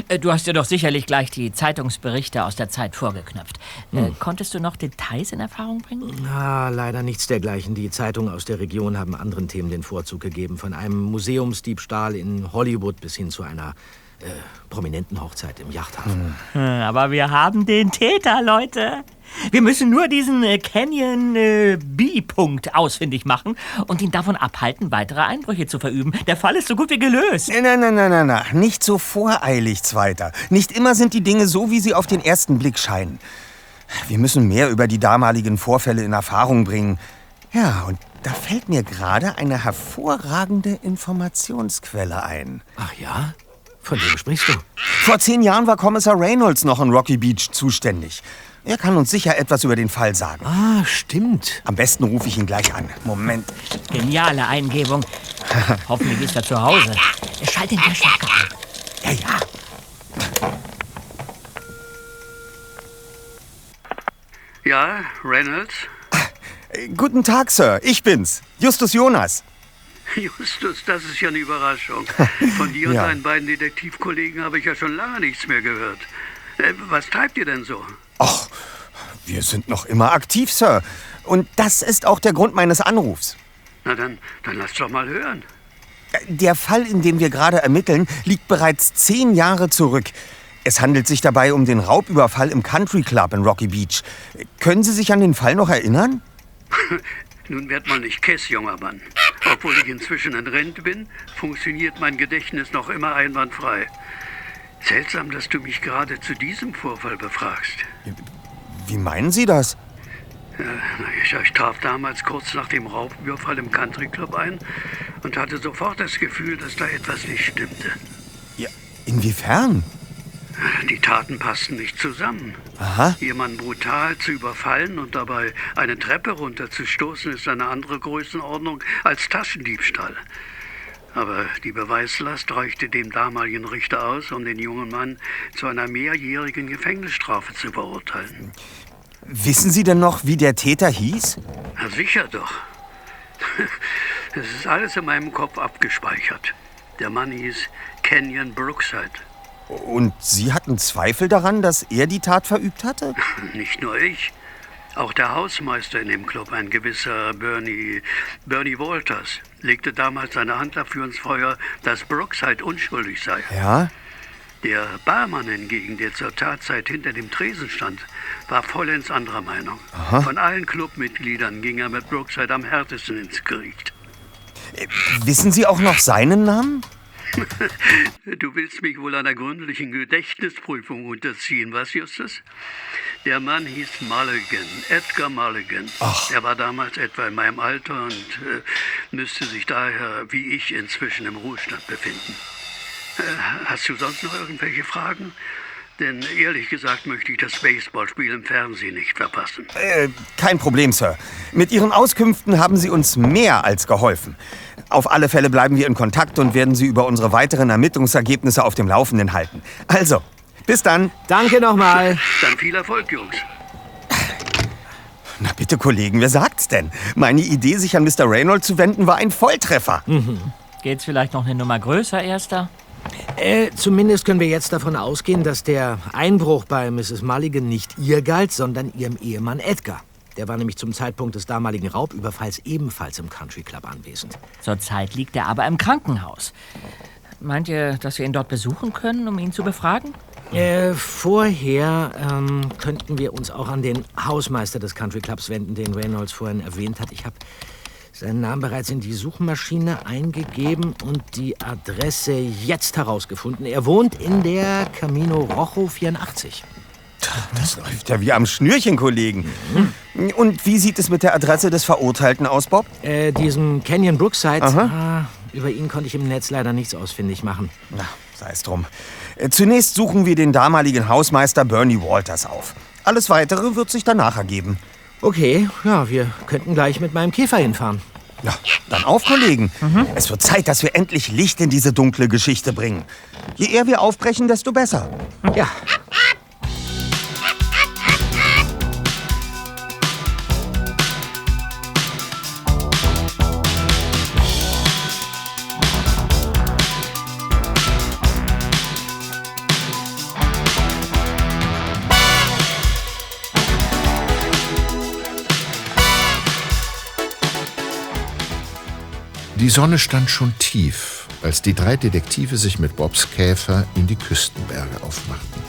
Äh, du hast dir doch sicherlich gleich die Zeitungsberichte aus der Zeit vorgeknöpft. Äh, hm. Konntest du noch Details in Erfahrung bringen? Na, leider nichts dergleichen. Die Zeitungen aus der Region haben anderen Themen den Vorzug gegeben. Von einem Museumsdiebstahl in Hollywood bis hin zu einer äh, prominenten Hochzeit im Yachthafen. Hm. Aber wir haben den Täter, Leute. Wir müssen nur diesen äh, Canyon äh, B-Punkt ausfindig machen und ihn davon abhalten, weitere Einbrüche zu verüben. Der Fall ist so gut wie gelöst. Nein, nein, nein, nein, nein. Nicht so voreilig, Zweiter. Nicht immer sind die Dinge so, wie sie auf den ersten Blick scheinen. Wir müssen mehr über die damaligen Vorfälle in Erfahrung bringen. Ja, und da fällt mir gerade eine hervorragende Informationsquelle ein. Ach ja? Von wem sprichst du? Vor zehn Jahren war Kommissar Reynolds noch in Rocky Beach zuständig. Er kann uns sicher etwas über den Fall sagen. Ah, stimmt. Am besten rufe ich ihn gleich an. Moment. Geniale Eingebung. Hoffentlich ist er zu Hause. Schalt den Verstärker an. Ja, ja. Ja, Reynolds? Guten Tag, Sir. Ich bin's. Justus Jonas. Justus, das ist ja eine Überraschung. Von dir ja. und deinen beiden Detektivkollegen habe ich ja schon lange nichts mehr gehört. Äh, was treibt ihr denn so? Ach, wir sind noch immer aktiv, Sir. Und das ist auch der Grund meines Anrufs. Na dann, dann lass doch mal hören. Der Fall, in dem wir gerade ermitteln, liegt bereits zehn Jahre zurück. Es handelt sich dabei um den Raubüberfall im Country Club in Rocky Beach. Können Sie sich an den Fall noch erinnern? Nun werd mal nicht kess, junger Mann. Obwohl ich inzwischen in Rente bin, funktioniert mein Gedächtnis noch immer einwandfrei. Seltsam, dass du mich gerade zu diesem Vorfall befragst. Wie meinen Sie das? Ich, ich traf damals kurz nach dem Raubüberfall im Country Club ein und hatte sofort das Gefühl, dass da etwas nicht stimmte. Ja, inwiefern? Die Taten passten nicht zusammen. Aha. Jemanden brutal zu überfallen und dabei eine Treppe runterzustoßen, ist eine andere Größenordnung als Taschendiebstahl. Aber die Beweislast reichte dem damaligen Richter aus, um den jungen Mann zu einer mehrjährigen Gefängnisstrafe zu verurteilen. Wissen Sie denn noch, wie der Täter hieß? Na sicher doch. Es ist alles in meinem Kopf abgespeichert. Der Mann hieß Kenyon Brookside. Und Sie hatten Zweifel daran, dass er die Tat verübt hatte? Nicht nur ich. Auch der Hausmeister in dem Club, ein gewisser Bernie, Bernie Walters, legte damals seine Hand dafür ins Feuer, dass Brookside unschuldig sei. Ja? Der Barmann hingegen, der zur Tatzeit hinter dem Tresen stand, war vollends anderer Meinung. Aha. Von allen Clubmitgliedern ging er mit Brookside am härtesten ins Gericht. Äh, wissen Sie auch noch seinen Namen? Du willst mich wohl einer gründlichen Gedächtnisprüfung unterziehen, was, Justus? Der Mann hieß Mulligan, Edgar Mulligan. Ach. Er war damals etwa in meinem Alter und äh, müsste sich daher, wie ich, inzwischen im Ruhestand befinden. Äh, hast du sonst noch irgendwelche Fragen? Denn ehrlich gesagt möchte ich das Baseballspiel im Fernsehen nicht verpassen. Äh, kein Problem, Sir. Mit Ihren Auskünften haben Sie uns mehr als geholfen. Auf alle Fälle bleiben wir in Kontakt und werden Sie über unsere weiteren Ermittlungsergebnisse auf dem Laufenden halten. Also, bis dann. Danke nochmal. Dann viel Erfolg, Jungs. Na bitte, Kollegen, wer sagt's denn? Meine Idee, sich an Mr. Reynolds zu wenden, war ein Volltreffer. Mhm. Geht's vielleicht noch eine Nummer größer, Erster? Äh, zumindest können wir jetzt davon ausgehen, dass der Einbruch bei Mrs. Mulligan nicht ihr galt, sondern ihrem Ehemann Edgar. Der war nämlich zum Zeitpunkt des damaligen Raubüberfalls ebenfalls im Country Club anwesend. Zurzeit liegt er aber im Krankenhaus. Meint ihr, dass wir ihn dort besuchen können, um ihn zu befragen? Äh, vorher ähm, könnten wir uns auch an den Hausmeister des Country Clubs wenden, den Reynolds vorhin erwähnt hat. Ich habe seinen Namen bereits in die Suchmaschine eingegeben und die Adresse jetzt herausgefunden. Er wohnt in der Camino Rojo 84. Das läuft ja wie am Schnürchen, Kollegen. Und wie sieht es mit der Adresse des Verurteilten aus, Bob? Äh, diesem Canyon Brookside. Ah, über ihn konnte ich im Netz leider nichts ausfindig machen. Na, sei es drum. Äh, Zunächst suchen wir den damaligen Hausmeister Bernie Walters auf. Alles Weitere wird sich danach ergeben. Okay, ja, wir könnten gleich mit meinem Käfer hinfahren. Ja, dann auf, Kollegen. Es wird Zeit, dass wir endlich Licht in diese dunkle Geschichte bringen. Je eher wir aufbrechen, desto besser. Ja. Die Sonne stand schon tief, als die drei Detektive sich mit Bobs Käfer in die Küstenberge aufmachten.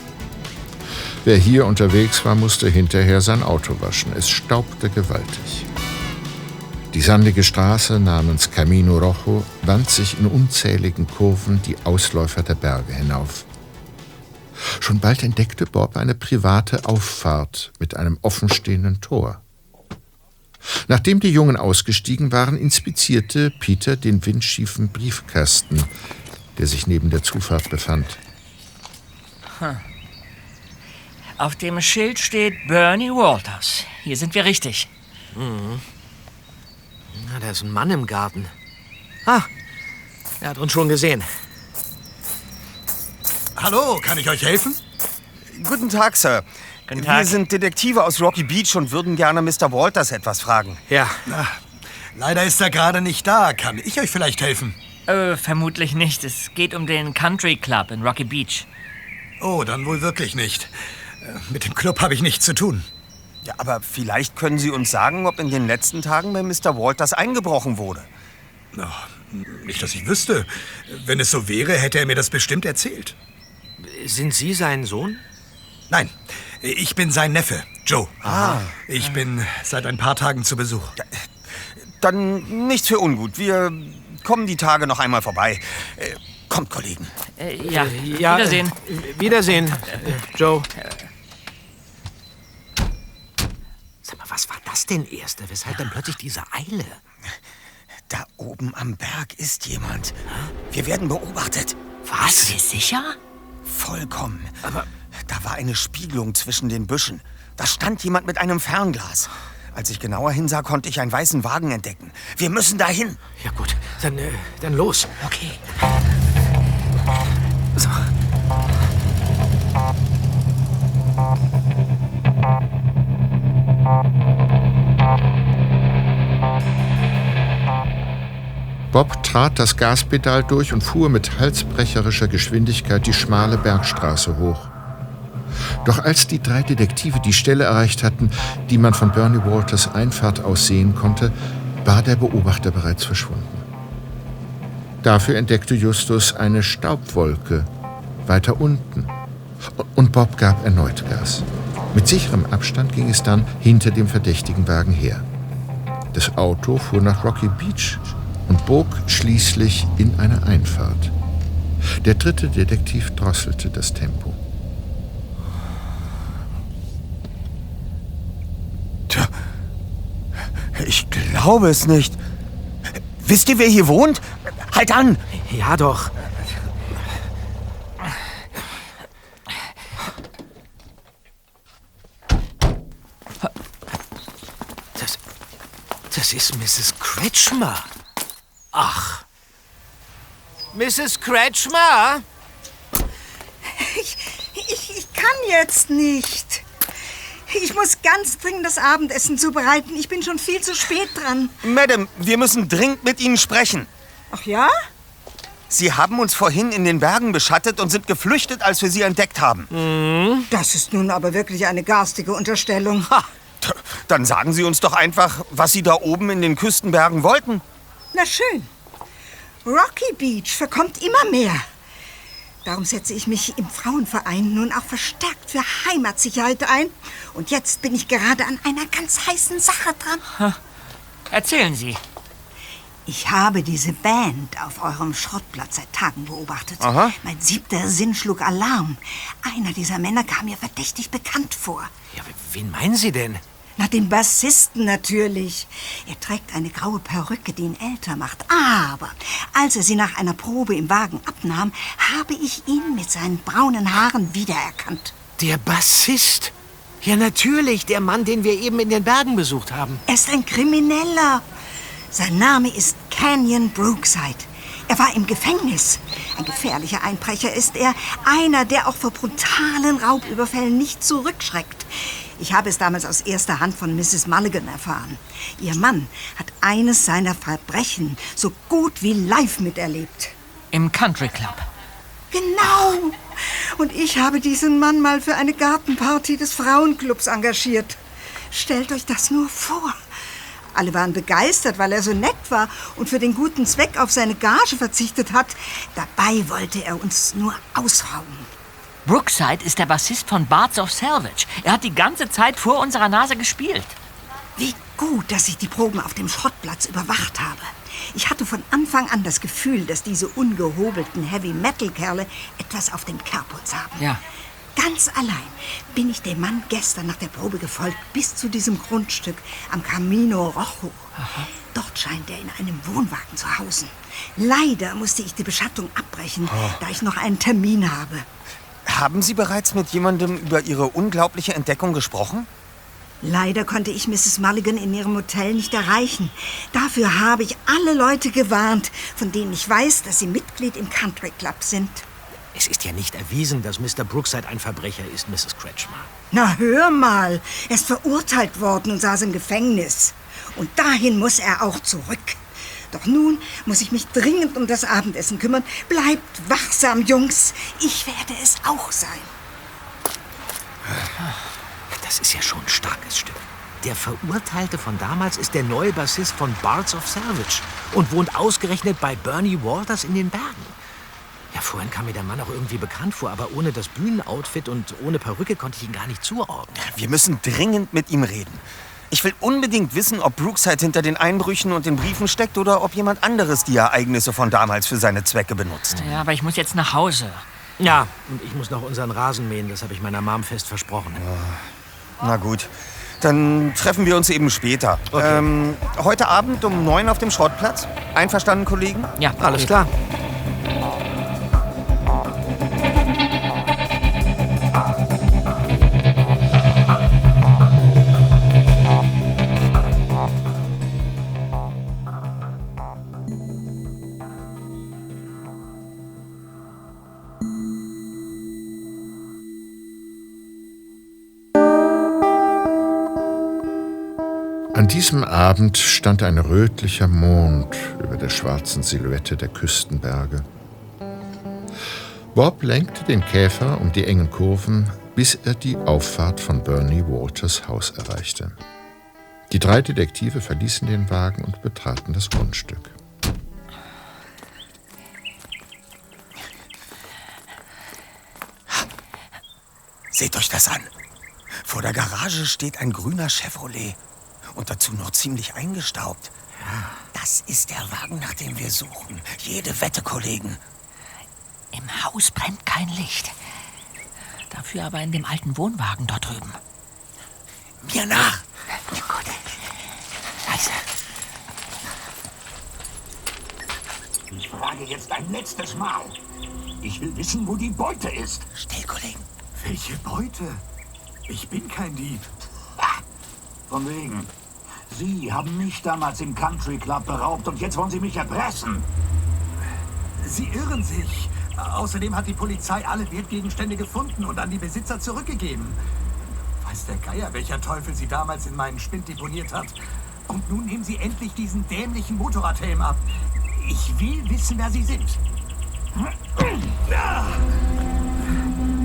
Wer hier unterwegs war, musste hinterher sein Auto waschen. Es staubte gewaltig. Die sandige Straße namens Camino Rojo wand sich in unzähligen Kurven die Ausläufer der Berge hinauf. Schon bald entdeckte Bob eine private Auffahrt mit einem offenstehenden Tor. Nachdem die Jungen ausgestiegen waren, inspizierte Peter den windschiefen Briefkasten, der sich neben der Zufahrt befand. Hm. Auf dem Schild steht Bernie Walters. Hier sind wir richtig. Mhm. Na, da ist ein Mann im Garten. Ah, er hat uns schon gesehen. Hallo, kann ich euch helfen? Guten Tag, Sir. Guten Wir Tag. sind Detektive aus Rocky Beach und würden gerne Mr. Walters etwas fragen. Ja. Na, leider ist er gerade nicht da. Kann ich euch vielleicht helfen? Äh, vermutlich nicht. Es geht um den Country Club in Rocky Beach. Oh, dann wohl wirklich nicht. Äh, Mit dem Club habe ich nichts zu tun. Ja, aber vielleicht können Sie uns sagen, ob in den letzten Tagen bei Mr. Walters eingebrochen wurde. Ach, nicht, dass ich wüsste. Wenn es so wäre, hätte er mir das bestimmt erzählt. Sind Sie sein Sohn? Nein, ich bin sein Neffe, Joe. Ah. Ich bin seit ein paar Tagen zu Besuch. Dann nichts für ungut. Wir kommen die Tage noch einmal vorbei. Äh, kommt, Kollegen. Äh, ja, ja, Wiedersehen. Äh, Wiedersehen, äh, Joe. Sag mal, was war das denn, Erste? Weshalb denn plötzlich diese Eile? Da oben am Berg ist jemand. Wir werden beobachtet. Was? Bist du sicher? Vollkommen. Aber da war eine Spiegelung zwischen den Büschen. Da stand jemand mit einem Fernglas. Als ich genauer hinsah, konnte ich einen weißen Wagen entdecken. Wir müssen dahin. Ja gut, dann, äh, dann los. Okay. So. Bob trat das Gaspedal durch und fuhr mit halsbrecherischer Geschwindigkeit die schmale Bergstraße hoch. Doch als die drei Detektive die Stelle erreicht hatten, die man von Bernie Walters Einfahrt aus sehen konnte, war der Beobachter bereits verschwunden. Dafür entdeckte Justus eine Staubwolke weiter unten. Und Bob gab erneut Gas. Mit sicherem Abstand ging es dann hinter dem verdächtigen Wagen her. Das Auto fuhr nach Rocky Beach und bog schließlich in eine Einfahrt. Der dritte Detektiv drosselte das Tempo. Ich glaube es nicht. Wisst ihr, wer hier wohnt? Halt an! Ja doch. Das, das ist Mrs. Kretschmer. Ach. Mrs. Kretschmer? Ich, ich, ich kann jetzt nicht. Ich muss ganz dringend das Abendessen zubereiten. Ich bin schon viel zu spät dran. Madame, wir müssen dringend mit Ihnen sprechen. Ach ja? Sie haben uns vorhin in den Bergen beschattet und sind geflüchtet, als wir Sie entdeckt haben. Das ist nun aber wirklich eine garstige Unterstellung. Ha, dann sagen Sie uns doch einfach, was Sie da oben in den Küstenbergen wollten. Na schön. Rocky Beach verkommt immer mehr. Darum setze ich mich im Frauenverein nun auch verstärkt für Heimatsicherheit ein. Und jetzt bin ich gerade an einer ganz heißen Sache dran. Erzählen Sie. Ich habe diese Band auf eurem Schrottplatz seit Tagen beobachtet. Aha. Mein siebter Sinn schlug Alarm. Einer dieser Männer kam mir verdächtig bekannt vor. Ja, wen meinen Sie denn? Na, den Bassisten natürlich. Er trägt eine graue Perücke, die ihn älter macht. Aber als er sie nach einer Probe im Wagen abnahm, habe ich ihn mit seinen braunen Haaren wiedererkannt. Der Bassist. Ja, natürlich, der Mann, den wir eben in den Bergen besucht haben. Er ist ein Krimineller. Sein Name ist Canyon Brookside. Er war im Gefängnis. Ein gefährlicher Einbrecher ist er. Einer, der auch vor brutalen Raubüberfällen nicht zurückschreckt. Ich habe es damals aus erster Hand von Mrs. Mulligan erfahren. Ihr Mann hat eines seiner Verbrechen so gut wie live miterlebt. Im Country Club. Genau. Und ich habe diesen Mann mal für eine Gartenparty des Frauenclubs engagiert. Stellt euch das nur vor. Alle waren begeistert, weil er so nett war und für den guten Zweck auf seine Gage verzichtet hat. Dabei wollte er uns nur ausrauben. Brookside ist der Bassist von Bards of Salvage. Er hat die ganze Zeit vor unserer Nase gespielt. Wie gut, dass ich die Proben auf dem Schrottplatz überwacht habe. Ich hatte von Anfang an das Gefühl, dass diese ungehobelten Heavy-Metal-Kerle etwas auf dem Kerbholz haben. Ja. Ganz allein bin ich dem Mann gestern nach der Probe gefolgt bis zu diesem Grundstück am Camino Rojo. Dort scheint er in einem Wohnwagen zu hausen. Leider musste ich die Beschattung abbrechen, da ich noch einen Termin habe. Haben Sie bereits mit jemandem über Ihre unglaubliche Entdeckung gesprochen? Leider konnte ich Mrs. Mulligan in ihrem Hotel nicht erreichen. Dafür habe ich alle Leute gewarnt, von denen ich weiß, dass sie Mitglied im Country Club sind. Es ist ja nicht erwiesen, dass Mr. Brookside ein Verbrecher ist, Mrs. Kretschmer. Na, hör mal. Er ist verurteilt worden und saß im Gefängnis. Und dahin muss er auch zurück. Doch nun muss ich mich dringend um das Abendessen kümmern. Bleibt wachsam, Jungs. Ich werde es auch sein. Das ist ja schon ein starkes Stück. Der Verurteilte von damals ist der neue Bassist von Bards of Salvage und wohnt ausgerechnet bei Bernie Walters in den Bergen. Ja, vorhin kam mir der Mann auch irgendwie bekannt vor, aber ohne das Bühnenoutfit und ohne Perücke konnte ich ihn gar nicht zuordnen. Wir müssen dringend mit ihm reden. Ich will unbedingt wissen, ob Brookside hinter den Einbrüchen und den Briefen steckt oder ob jemand anderes die Ereignisse von damals für seine Zwecke benutzt. Ja, aber ich muss jetzt nach Hause. Ja, und ich muss noch unseren Rasen mähen, das habe ich meiner Mom fest versprochen. Na gut, dann treffen wir uns eben später. Ähm, heute Abend um neun auf dem Schrottplatz. Einverstanden, Kollegen? Ja, Alles klar. An diesem Abend stand ein rötlicher Mond über der schwarzen Silhouette der Küstenberge. Bob lenkte den Käfer um die engen Kurven, bis er die Auffahrt von Bernie Waters Haus erreichte. Die drei Detektive verließen den Wagen und betraten das Grundstück. Seht euch das an. Vor der Garage steht ein grüner Chevrolet. Und dazu noch ziemlich eingestaubt. Das ist der Wagen, nach dem wir suchen. Jede Wette, Kollegen. Im Haus brennt kein Licht. Dafür aber in dem alten Wohnwagen dort drüben. Mir nach! Gut. Leise. Ich frage jetzt ein letztes Mal. Ich will wissen, wo die Beute ist. Still, Kollegen. Welche Beute? Ich bin kein Dieb. Ah, von wegen. Sie haben mich damals im Country Club beraubt und jetzt wollen Sie mich erpressen. Sie irren sich. Außerdem hat die Polizei alle Wertgegenstände gefunden und an die Besitzer zurückgegeben. Weiß der Geier, welcher Teufel sie damals in meinen Spind deponiert hat. Und nun nehmen sie endlich diesen dämlichen Motorradhelm ab. Ich will wissen, wer sie sind.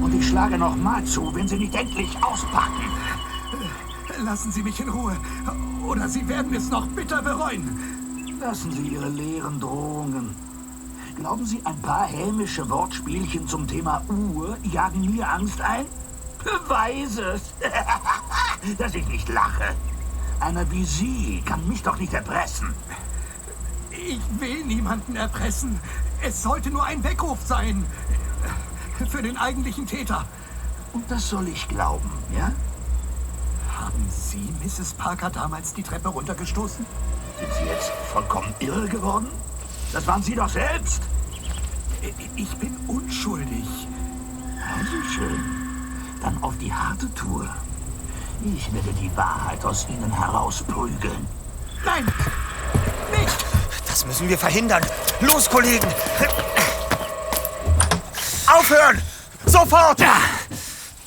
Und ich schlage noch mal zu, wenn Sie nicht endlich auspacken. Lassen Sie mich in Ruhe. Oder Sie werden es noch bitter bereuen. Lassen Sie Ihre leeren Drohungen. Glauben Sie, ein paar hämische Wortspielchen zum Thema Uhr jagen mir Angst ein? Beweis es, dass ich nicht lache. Einer wie Sie kann mich doch nicht erpressen. Ich will niemanden erpressen. Es sollte nur ein Weckruf sein. Für den eigentlichen Täter. Und das soll ich glauben, ja? Haben Sie Mrs. Parker damals die Treppe runtergestoßen? Sind Sie jetzt vollkommen irre geworden? Das waren Sie doch selbst. Ich bin unschuldig. Also schön. Dann auf die harte Tour. Ich werde die Wahrheit aus Ihnen herausprügeln. Nein! Nicht! Das müssen wir verhindern. Los, Kollegen! Aufhören! Sofort! Ja.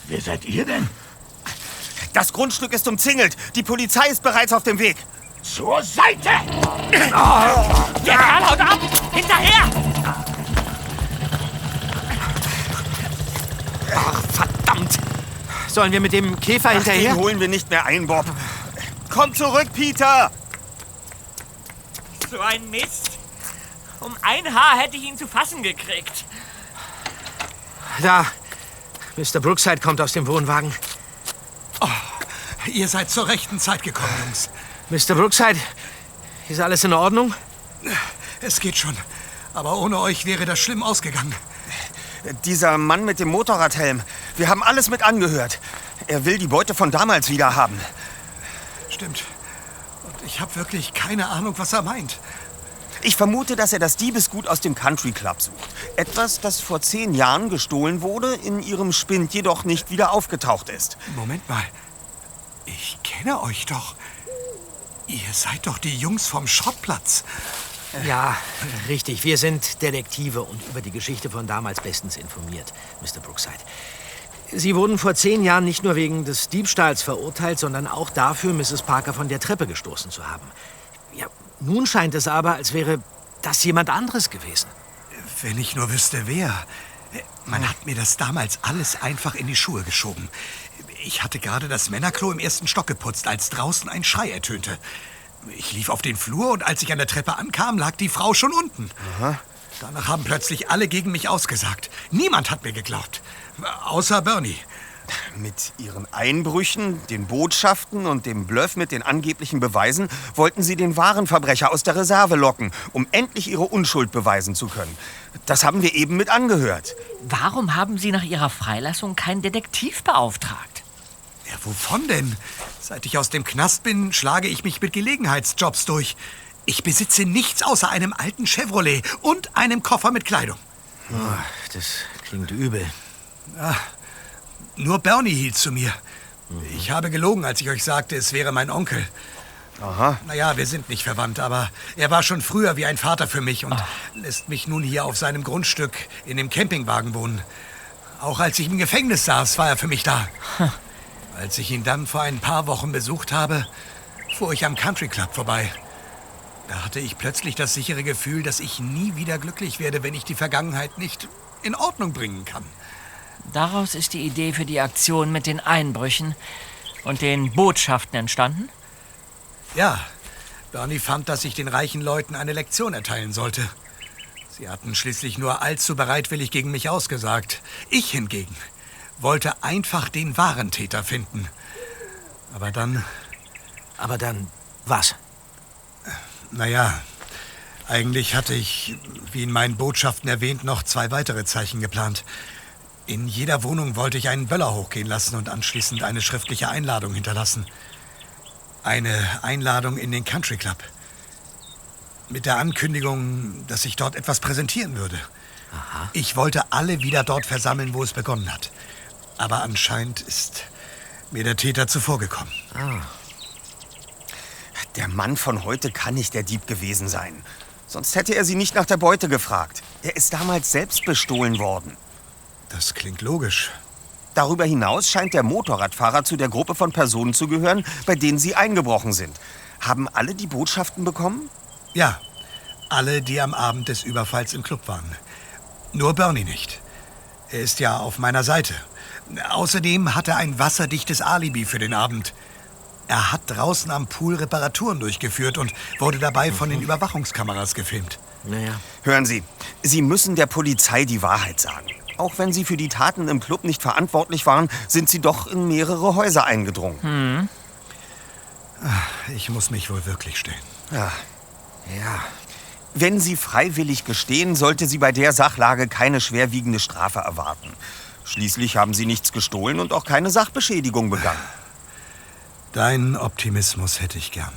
Wer seid ihr denn? Das Grundstück ist umzingelt. Die Polizei ist bereits auf dem Weg. Zur Seite! Der Kerl haut ab! Hinterher! Ach, verdammt! Sollen wir mit dem Käfer Ach, hinterher? Den holen wir nicht mehr ein, Bob. Komm zurück, Peter! So ein Mist. Um ein Haar hätte ich ihn zu fassen gekriegt. Da. Mr. Brookside kommt aus dem Wohnwagen. Ihr seid zur rechten Zeit gekommen, Jungs. Mr. Brookside, ist alles in Ordnung? Es geht schon. Aber ohne euch wäre das schlimm ausgegangen. Dieser Mann mit dem Motorradhelm. Wir haben alles mit angehört. Er will die Beute von damals wieder haben. Stimmt. Und ich habe wirklich keine Ahnung, was er meint. Ich vermute, dass er das Diebesgut aus dem Country Club sucht. Etwas, das vor zehn Jahren gestohlen wurde, in ihrem Spind jedoch nicht wieder aufgetaucht ist. Moment mal. Ich kenne euch doch. Ihr seid doch die Jungs vom Schrottplatz. Ja, richtig. Wir sind Detektive und über die Geschichte von damals bestens informiert, Mr. Brookside. Sie wurden vor zehn Jahren nicht nur wegen des Diebstahls verurteilt, sondern auch dafür, Mrs. Parker von der Treppe gestoßen zu haben. Ja, nun scheint es aber, als wäre das jemand anderes gewesen. Wenn ich nur wüsste, wer. Man hat mir das damals alles einfach in die Schuhe geschoben. Ich hatte gerade das Männerklo im ersten Stock geputzt, als draußen ein Schrei ertönte. Ich lief auf den Flur und als ich an der Treppe ankam, lag die Frau schon unten. Aha. Danach haben plötzlich alle gegen mich ausgesagt. Niemand hat mir geglaubt. Außer Bernie. Mit ihren Einbrüchen, den Botschaften und dem Bluff mit den angeblichen Beweisen wollten sie den wahren Verbrecher aus der Reserve locken, um endlich ihre Unschuld beweisen zu können. Das haben wir eben mit angehört. Warum haben Sie nach Ihrer Freilassung keinen Detektiv beauftragt? Ja, wovon denn? Seit ich aus dem Knast bin, schlage ich mich mit Gelegenheitsjobs durch. Ich besitze nichts außer einem alten Chevrolet und einem Koffer mit Kleidung. Oh, das klingt übel. Ja, nur Bernie hielt zu mir. Ich habe gelogen, als ich euch sagte, es wäre mein Onkel. Aha. Naja, wir sind nicht verwandt, aber er war schon früher wie ein Vater für mich und lässt mich nun hier auf seinem Grundstück in dem Campingwagen wohnen. Auch als ich im Gefängnis saß, war er für mich da. Als ich ihn dann vor ein paar Wochen besucht habe, fuhr ich am Country Club vorbei. Da hatte ich plötzlich das sichere Gefühl, dass ich nie wieder glücklich werde, wenn ich die Vergangenheit nicht in Ordnung bringen kann. Daraus ist die Idee für die Aktion mit den Einbrüchen und den Botschaften entstanden? Ja, Bernie fand, dass ich den reichen Leuten eine Lektion erteilen sollte. Sie hatten schließlich nur allzu bereitwillig gegen mich ausgesagt. Ich hingegen wollte einfach den wahren Täter finden. Aber dann... Aber dann was? Naja, eigentlich hatte ich, wie in meinen Botschaften erwähnt, noch zwei weitere Zeichen geplant. In jeder Wohnung wollte ich einen Böller hochgehen lassen und anschließend eine schriftliche Einladung hinterlassen. Eine Einladung in den Country Club. Mit der Ankündigung, dass ich dort etwas präsentieren würde. Aha. Ich wollte alle wieder dort versammeln, wo es begonnen hat. Aber anscheinend ist mir der Täter zuvorgekommen. Ah. Der Mann von heute kann nicht der Dieb gewesen sein. Sonst hätte er sie nicht nach der Beute gefragt. Er ist damals selbst bestohlen worden. Das klingt logisch. Darüber hinaus scheint der Motorradfahrer zu der Gruppe von Personen zu gehören, bei denen sie eingebrochen sind. Haben alle die Botschaften bekommen? Ja, alle, die am Abend des Überfalls im Club waren. Nur Bernie nicht. Er ist ja auf meiner Seite. Außerdem hat er ein wasserdichtes Alibi für den Abend. Er hat draußen am Pool Reparaturen durchgeführt und wurde dabei von den Überwachungskameras gefilmt. Naja. Hören Sie, Sie müssen der Polizei die Wahrheit sagen. Auch wenn Sie für die Taten im Club nicht verantwortlich waren, sind Sie doch in mehrere Häuser eingedrungen. Hm. Ich muss mich wohl wirklich stellen. Ja. Ja. Wenn Sie freiwillig gestehen, sollte Sie bei der Sachlage keine schwerwiegende Strafe erwarten. Schließlich haben Sie nichts gestohlen und auch keine Sachbeschädigung begangen. Deinen Optimismus hätte ich gern.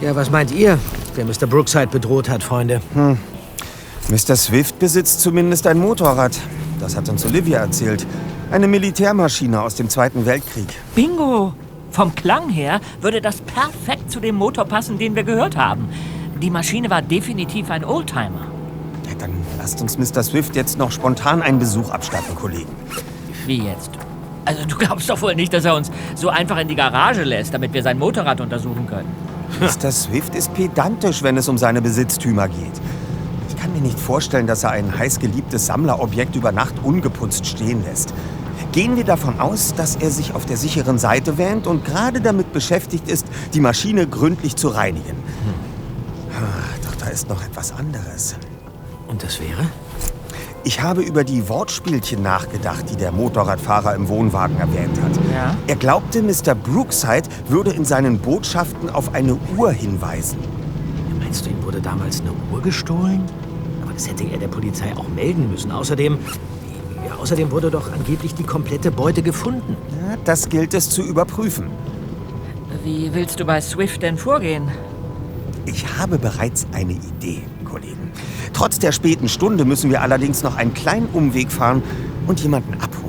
Ja, was meint ihr, wer Mr. Brookside bedroht hat, Freunde? Hm. Mr. Swift besitzt zumindest ein Motorrad. Das hat uns Olivia erzählt. Eine Militärmaschine aus dem Zweiten Weltkrieg. Bingo! Vom Klang her würde das perfekt zu dem Motor passen, den wir gehört haben. Die Maschine war definitiv ein Oldtimer. Ja, dann lasst uns Mr. Swift jetzt noch spontan einen Besuch abstatten, Kollegen. Wie jetzt? Also du glaubst doch wohl nicht, dass er uns so einfach in die Garage lässt, damit wir sein Motorrad untersuchen können. Mr. Swift ist pedantisch, wenn es um seine Besitztümer geht. Ich kann mir nicht vorstellen, dass er ein heißgeliebtes Sammlerobjekt über Nacht ungeputzt stehen lässt. Gehen wir davon aus, dass er sich auf der sicheren Seite wähnt und gerade damit beschäftigt ist, die Maschine gründlich zu reinigen. Ah, Doch da ist noch etwas anderes. Und das wäre? Ich habe über die Wortspielchen nachgedacht, die der Motorradfahrer im Wohnwagen erwähnt hat. Ja? Er glaubte, Mr. Brookside würde in seinen Botschaften auf eine Uhr hinweisen. Meinst du, ihm wurde damals eine Uhr gestohlen? Das hätte er der Polizei auch melden müssen. Außerdem, ja, außerdem wurde doch angeblich die komplette Beute gefunden. Ja, das gilt es zu überprüfen. Wie willst du bei Swift denn vorgehen? Ich habe bereits eine Idee, Kollegen. Trotz der späten Stunde müssen wir allerdings noch einen kleinen Umweg fahren und jemanden abholen.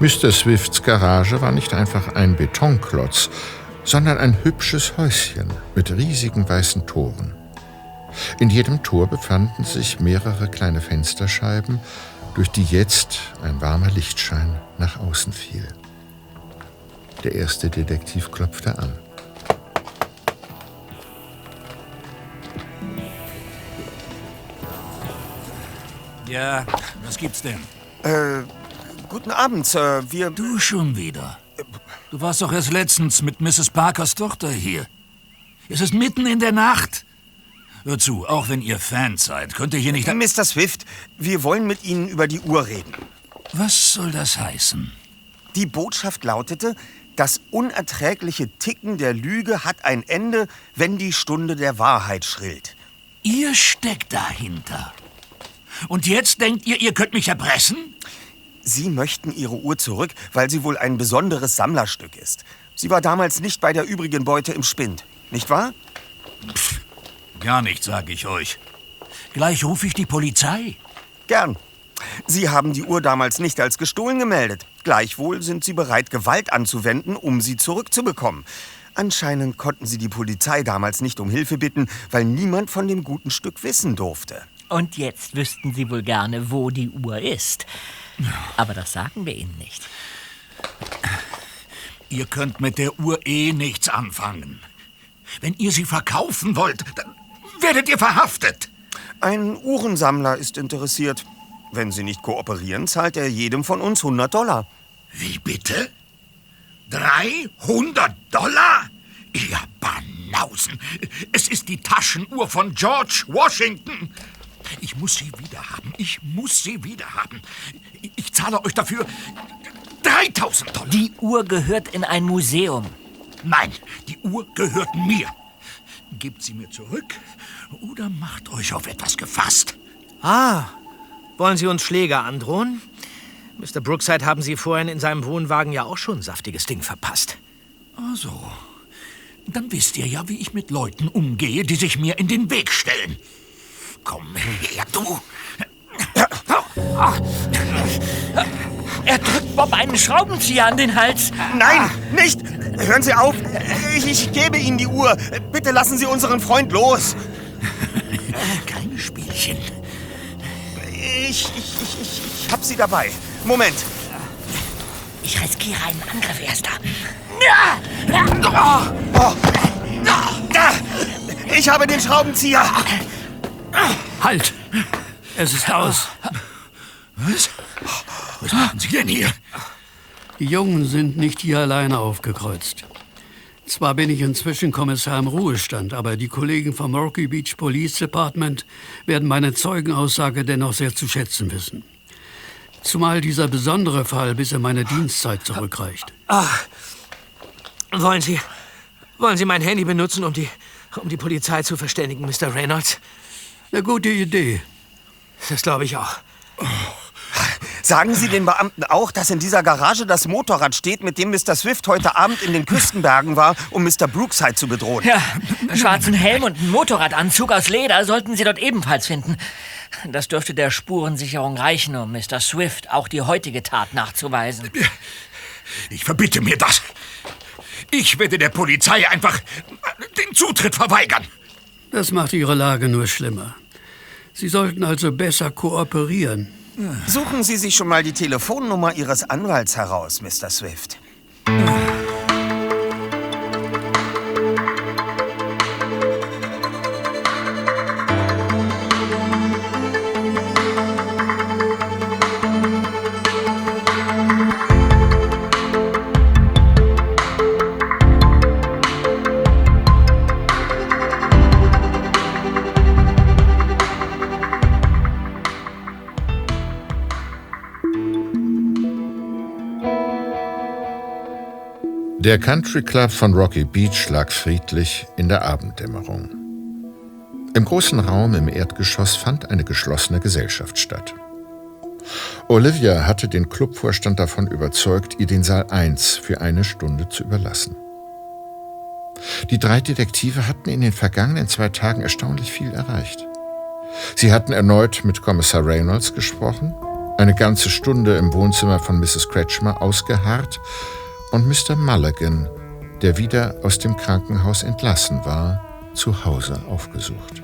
Mr. Swifts Garage war nicht einfach ein Betonklotz, sondern ein hübsches Häuschen mit riesigen weißen Toren. In jedem Tor befanden sich mehrere kleine Fensterscheiben, durch die jetzt ein warmer Lichtschein nach außen fiel. Der erste Detektiv klopfte an. Ja, was gibt's denn? Äh, guten Abend, Sir. Wir. Du schon wieder. Du warst doch erst letztens mit Mrs. Parkers Tochter hier. Es ist mitten in der Nacht. Hör zu, auch wenn ihr Fans seid, könnt ihr hier nicht... Mr. Swift, wir wollen mit Ihnen über die Uhr reden. Was soll das heißen? Die Botschaft lautete, das unerträgliche Ticken der Lüge hat ein Ende, wenn die Stunde der Wahrheit schrillt. Ihr steckt dahinter. Und jetzt denkt ihr, ihr könnt mich erpressen? Sie möchten Ihre Uhr zurück, weil sie wohl ein besonderes Sammlerstück ist. Sie war damals nicht bei der übrigen Beute im Spind, nicht wahr? Pff, gar nicht, sage ich euch. Gleich rufe ich die Polizei. Gern. Sie haben die Uhr damals nicht als gestohlen gemeldet. Gleichwohl sind Sie bereit, Gewalt anzuwenden, um sie zurückzubekommen. Anscheinend konnten Sie die Polizei damals nicht um Hilfe bitten, weil niemand von dem guten Stück wissen durfte. Und jetzt wüssten Sie wohl gerne, wo die Uhr ist. Aber das sagen wir Ihnen nicht. Ihr könnt mit der Uhr eh nichts anfangen. Wenn ihr sie verkaufen wollt, dann werdet ihr verhaftet. Ein Uhrensammler ist interessiert. Wenn Sie nicht kooperieren, zahlt er jedem von uns 100 Dollar. Wie bitte? 300 Dollar? Ihr Banausen! Es ist die Taschenuhr von George Washington. Ich muss sie wieder haben. Ich muss sie wieder haben. Ich zahle euch dafür 3000 Dollar. Die Uhr gehört in ein Museum. Nein, die Uhr gehört mir. Gebt sie mir zurück oder macht euch auf etwas gefasst. Ah, wollen Sie uns Schläger androhen? Mr. Brookside haben Sie vorhin in seinem Wohnwagen ja auch schon ein saftiges Ding verpasst. Also, dann wisst ihr ja, wie ich mit Leuten umgehe, die sich mir in den Weg stellen. Komm her, du. Er drückt Bob einen Schraubenzieher an den Hals. Nein, nicht! Hören Sie auf! Ich, ich gebe Ihnen die Uhr. Bitte lassen Sie unseren Freund los. Keine Spielchen. Ich, ich, ich, ich, ich hab sie dabei. Moment. Ich riskiere einen Angriff erst da. Oh, oh. Da! Ich habe den Schraubenzieher. Halt! Es ist aus. Was? Was machen Sie denn hier? Die Jungen sind nicht hier alleine aufgekreuzt. Zwar bin ich inzwischen Kommissar im Ruhestand, aber die Kollegen vom Rocky Beach Police Department werden meine Zeugenaussage dennoch sehr zu schätzen wissen. Zumal dieser besondere Fall bis in meine Dienstzeit zurückreicht. Ah, wollen Sie, wollen Sie mein Handy benutzen, um die, um die Polizei zu verständigen, Mr. Reynolds? Eine gute Idee. Das glaube ich auch. Sagen Sie den Beamten auch, dass in dieser Garage das Motorrad steht, mit dem Mr. Swift heute Abend in den Küstenbergen war, um Mr. Brookside zu bedrohen. Ja, einen schwarzen Helm und einen Motorradanzug aus Leder sollten Sie dort ebenfalls finden. Das dürfte der Spurensicherung reichen, um Mr. Swift auch die heutige Tat nachzuweisen. Ich verbitte mir das. Ich werde der Polizei einfach den Zutritt verweigern. Das macht Ihre Lage nur schlimmer. Sie sollten also besser kooperieren. Suchen Sie sich schon mal die Telefonnummer Ihres Anwalts heraus, Mr. Swift. Der Country Club von Rocky Beach lag friedlich in der Abenddämmerung. Im großen Raum im Erdgeschoss fand eine geschlossene Gesellschaft statt. Olivia hatte den Clubvorstand davon überzeugt, ihr den Saal 1 für eine Stunde zu überlassen. Die drei Detektive hatten in den vergangenen zwei Tagen erstaunlich viel erreicht. Sie hatten erneut mit Kommissar Reynolds gesprochen, eine ganze Stunde im Wohnzimmer von Mrs. Kretschmer ausgeharrt und Mr. Mulligan, der wieder aus dem Krankenhaus entlassen war, zu Hause aufgesucht.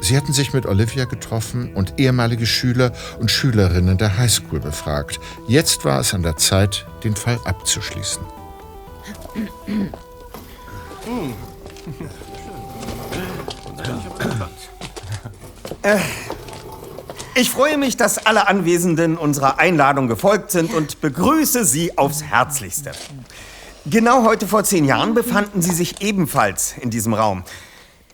Sie hatten sich mit Olivia getroffen und ehemalige Schüler und Schülerinnen der Highschool befragt. Jetzt war es an der Zeit, den Fall abzuschließen. Äh, ich freue mich, dass alle Anwesenden unserer Einladung gefolgt sind und begrüße Sie aufs Herzlichste. Genau heute vor zehn Jahren befanden Sie sich ebenfalls in diesem Raum.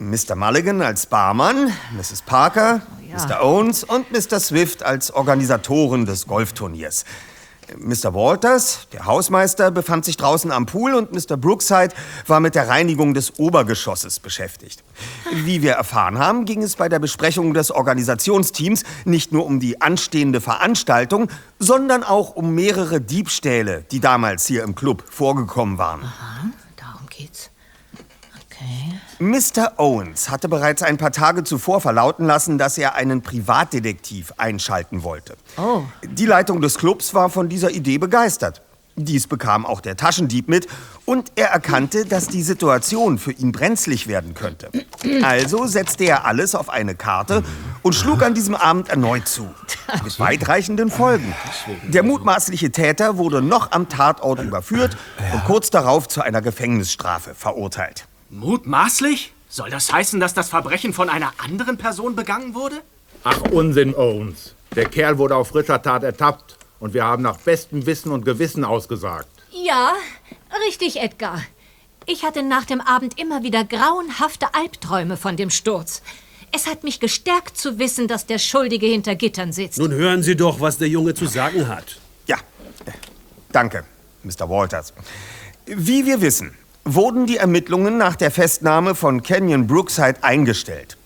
Mr. Mulligan als Barmann, Mrs. Parker, Mr. Owens und Mr. Swift als Organisatoren des Golfturniers. Mr. Walters, der Hausmeister, befand sich draußen am Pool und Mr. Brookside war mit der Reinigung des Obergeschosses beschäftigt. Wie wir erfahren haben, ging es bei der Besprechung des Organisationsteams nicht nur um die anstehende Veranstaltung, sondern auch um mehrere Diebstähle, die damals hier im Club vorgekommen waren. Aha. Mr. Owens hatte bereits ein paar Tage zuvor verlauten lassen, dass er einen Privatdetektiv einschalten wollte. Oh. Die Leitung des Clubs war von dieser Idee begeistert. Dies bekam auch der Taschendieb mit und er erkannte, dass die Situation für ihn brenzlig werden könnte. Also setzte er alles auf eine Karte und schlug an diesem Abend erneut zu. Mit weitreichenden Folgen. Der mutmaßliche Täter wurde noch am Tatort überführt und kurz darauf zu einer Gefängnisstrafe verurteilt. Mutmaßlich? Soll das heißen, dass das Verbrechen von einer anderen Person begangen wurde? Ach, Unsinn, Owens. Der Kerl wurde auf frischer Tat ertappt und wir haben nach bestem Wissen und Gewissen ausgesagt. Ja, richtig, Edgar. Ich hatte nach dem Abend immer wieder grauenhafte Albträume von dem Sturz. Es hat mich gestärkt zu wissen, dass der Schuldige hinter Gittern sitzt. Nun hören Sie doch, was der Junge zu sagen hat. Ja, danke, Mr. Walters. Wie wir wissen, wurden die Ermittlungen nach der Festnahme von Kenyon Brookside eingestellt.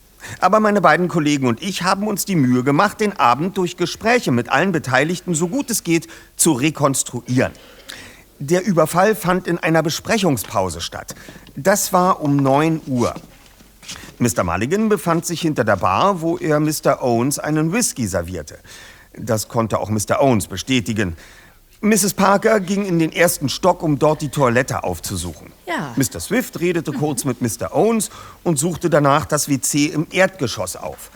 Aber meine beiden Kollegen und ich haben uns die Mühe gemacht, den Abend durch Gespräche mit allen Beteiligten so gut es geht zu rekonstruieren. Der Überfall fand in einer Besprechungspause statt. Das war um 9 Uhr. Mr. Mulligan befand sich hinter der Bar, wo er Mr. Owens einen Whisky servierte. Das konnte auch Mr. Owens bestätigen. Mrs. Parker ging in den ersten Stock, um dort die Toilette aufzusuchen. Ja. Mr. Swift redete kurz mit Mr. Owens und suchte danach das WC im Erdgeschoss auf.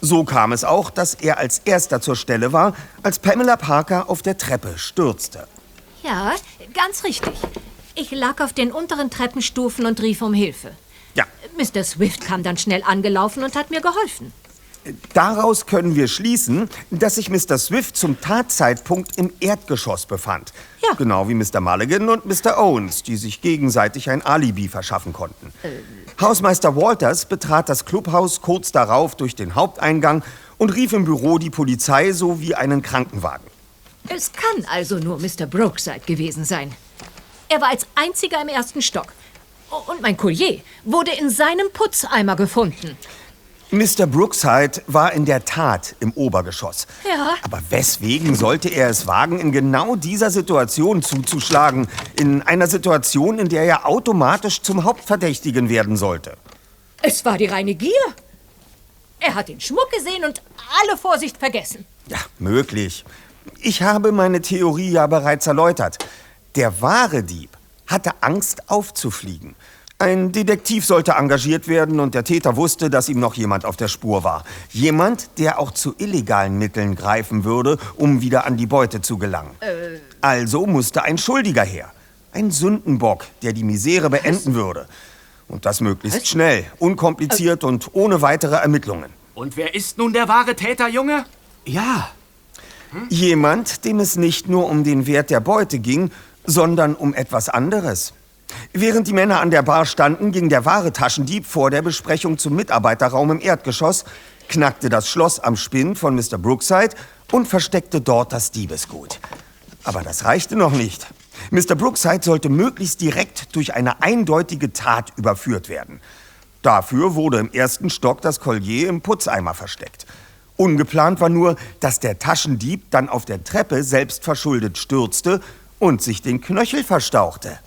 So kam es auch, dass er als erster zur Stelle war, als Pamela Parker auf der Treppe stürzte. Ja, ganz richtig. Ich lag auf den unteren Treppenstufen und rief um Hilfe. Ja. Mr. Swift kam dann schnell angelaufen und hat mir geholfen. Daraus können wir schließen, dass sich Mr. Swift zum Tatzeitpunkt im Erdgeschoss befand. Ja. Genau wie Mr. Mulligan und Mr. Owens, die sich gegenseitig ein Alibi verschaffen konnten. Hausmeister Walters betrat das Clubhaus kurz darauf durch den Haupteingang und rief im Büro die Polizei sowie einen Krankenwagen. Es kann also nur Mr. Brookside gewesen sein. Er war als einziger im ersten Stock. Und mein Collier wurde in seinem Putzeimer gefunden. Mr. Brookside war in der Tat im Obergeschoss. Ja. Aber weswegen sollte er es wagen, in genau dieser Situation zuzuschlagen? In einer Situation, in der er automatisch zum Hauptverdächtigen werden sollte. Es war die reine Gier. Er hat den Schmuck gesehen und alle Vorsicht vergessen. Ja, möglich. Ich habe meine Theorie ja bereits erläutert. Der wahre Dieb hatte Angst aufzufliegen. Ein Detektiv sollte engagiert werden und der Täter wusste, dass ihm noch jemand auf der Spur war. Jemand, der auch zu illegalen Mitteln greifen würde, um wieder an die Beute zu gelangen. Äh, Also musste ein Schuldiger her. Ein Sündenbock, der die Misere beenden würde. Und das möglichst schnell, unkompliziert und ohne weitere Ermittlungen. Und wer ist nun der wahre Täter, Junge? Ja. Jemand, dem es nicht nur um den Wert der Beute ging, sondern um etwas anderes. Während die Männer an der Bar standen, ging der wahre Taschendieb vor der Besprechung zum Mitarbeiterraum im Erdgeschoss, knackte das Schloss am Spind von Mr. Brookside und versteckte dort das Diebesgut. Aber das reichte noch nicht. Mr. Brookside sollte möglichst direkt durch eine eindeutige Tat überführt werden. Dafür wurde im ersten Stock das Collier im Putzeimer versteckt. Ungeplant war nur, dass der Taschendieb dann auf der Treppe selbst verschuldet stürzte und sich den Knöchel verstauchte.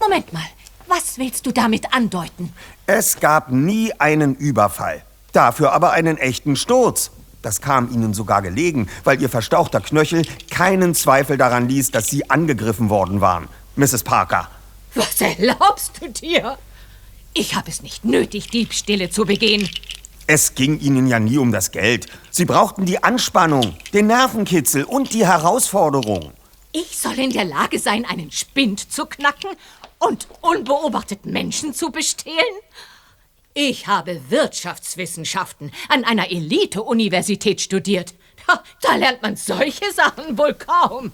Moment mal. Was willst du damit andeuten? Es gab nie einen Überfall. Dafür aber einen echten Sturz. Das kam ihnen sogar gelegen, weil ihr verstauchter Knöchel keinen Zweifel daran ließ, dass sie angegriffen worden waren. Mrs. Parker. Was erlaubst du dir? Ich habe es nicht nötig, Diebstähle zu begehen. Es ging ihnen ja nie um das Geld. Sie brauchten die Anspannung, den Nervenkitzel und die Herausforderung. Ich soll in der Lage sein, einen Spind zu knacken und unbeobachtet Menschen zu bestehlen? Ich habe Wirtschaftswissenschaften an einer Elite-Universität studiert. Ha, Da lernt man solche Sachen wohl kaum.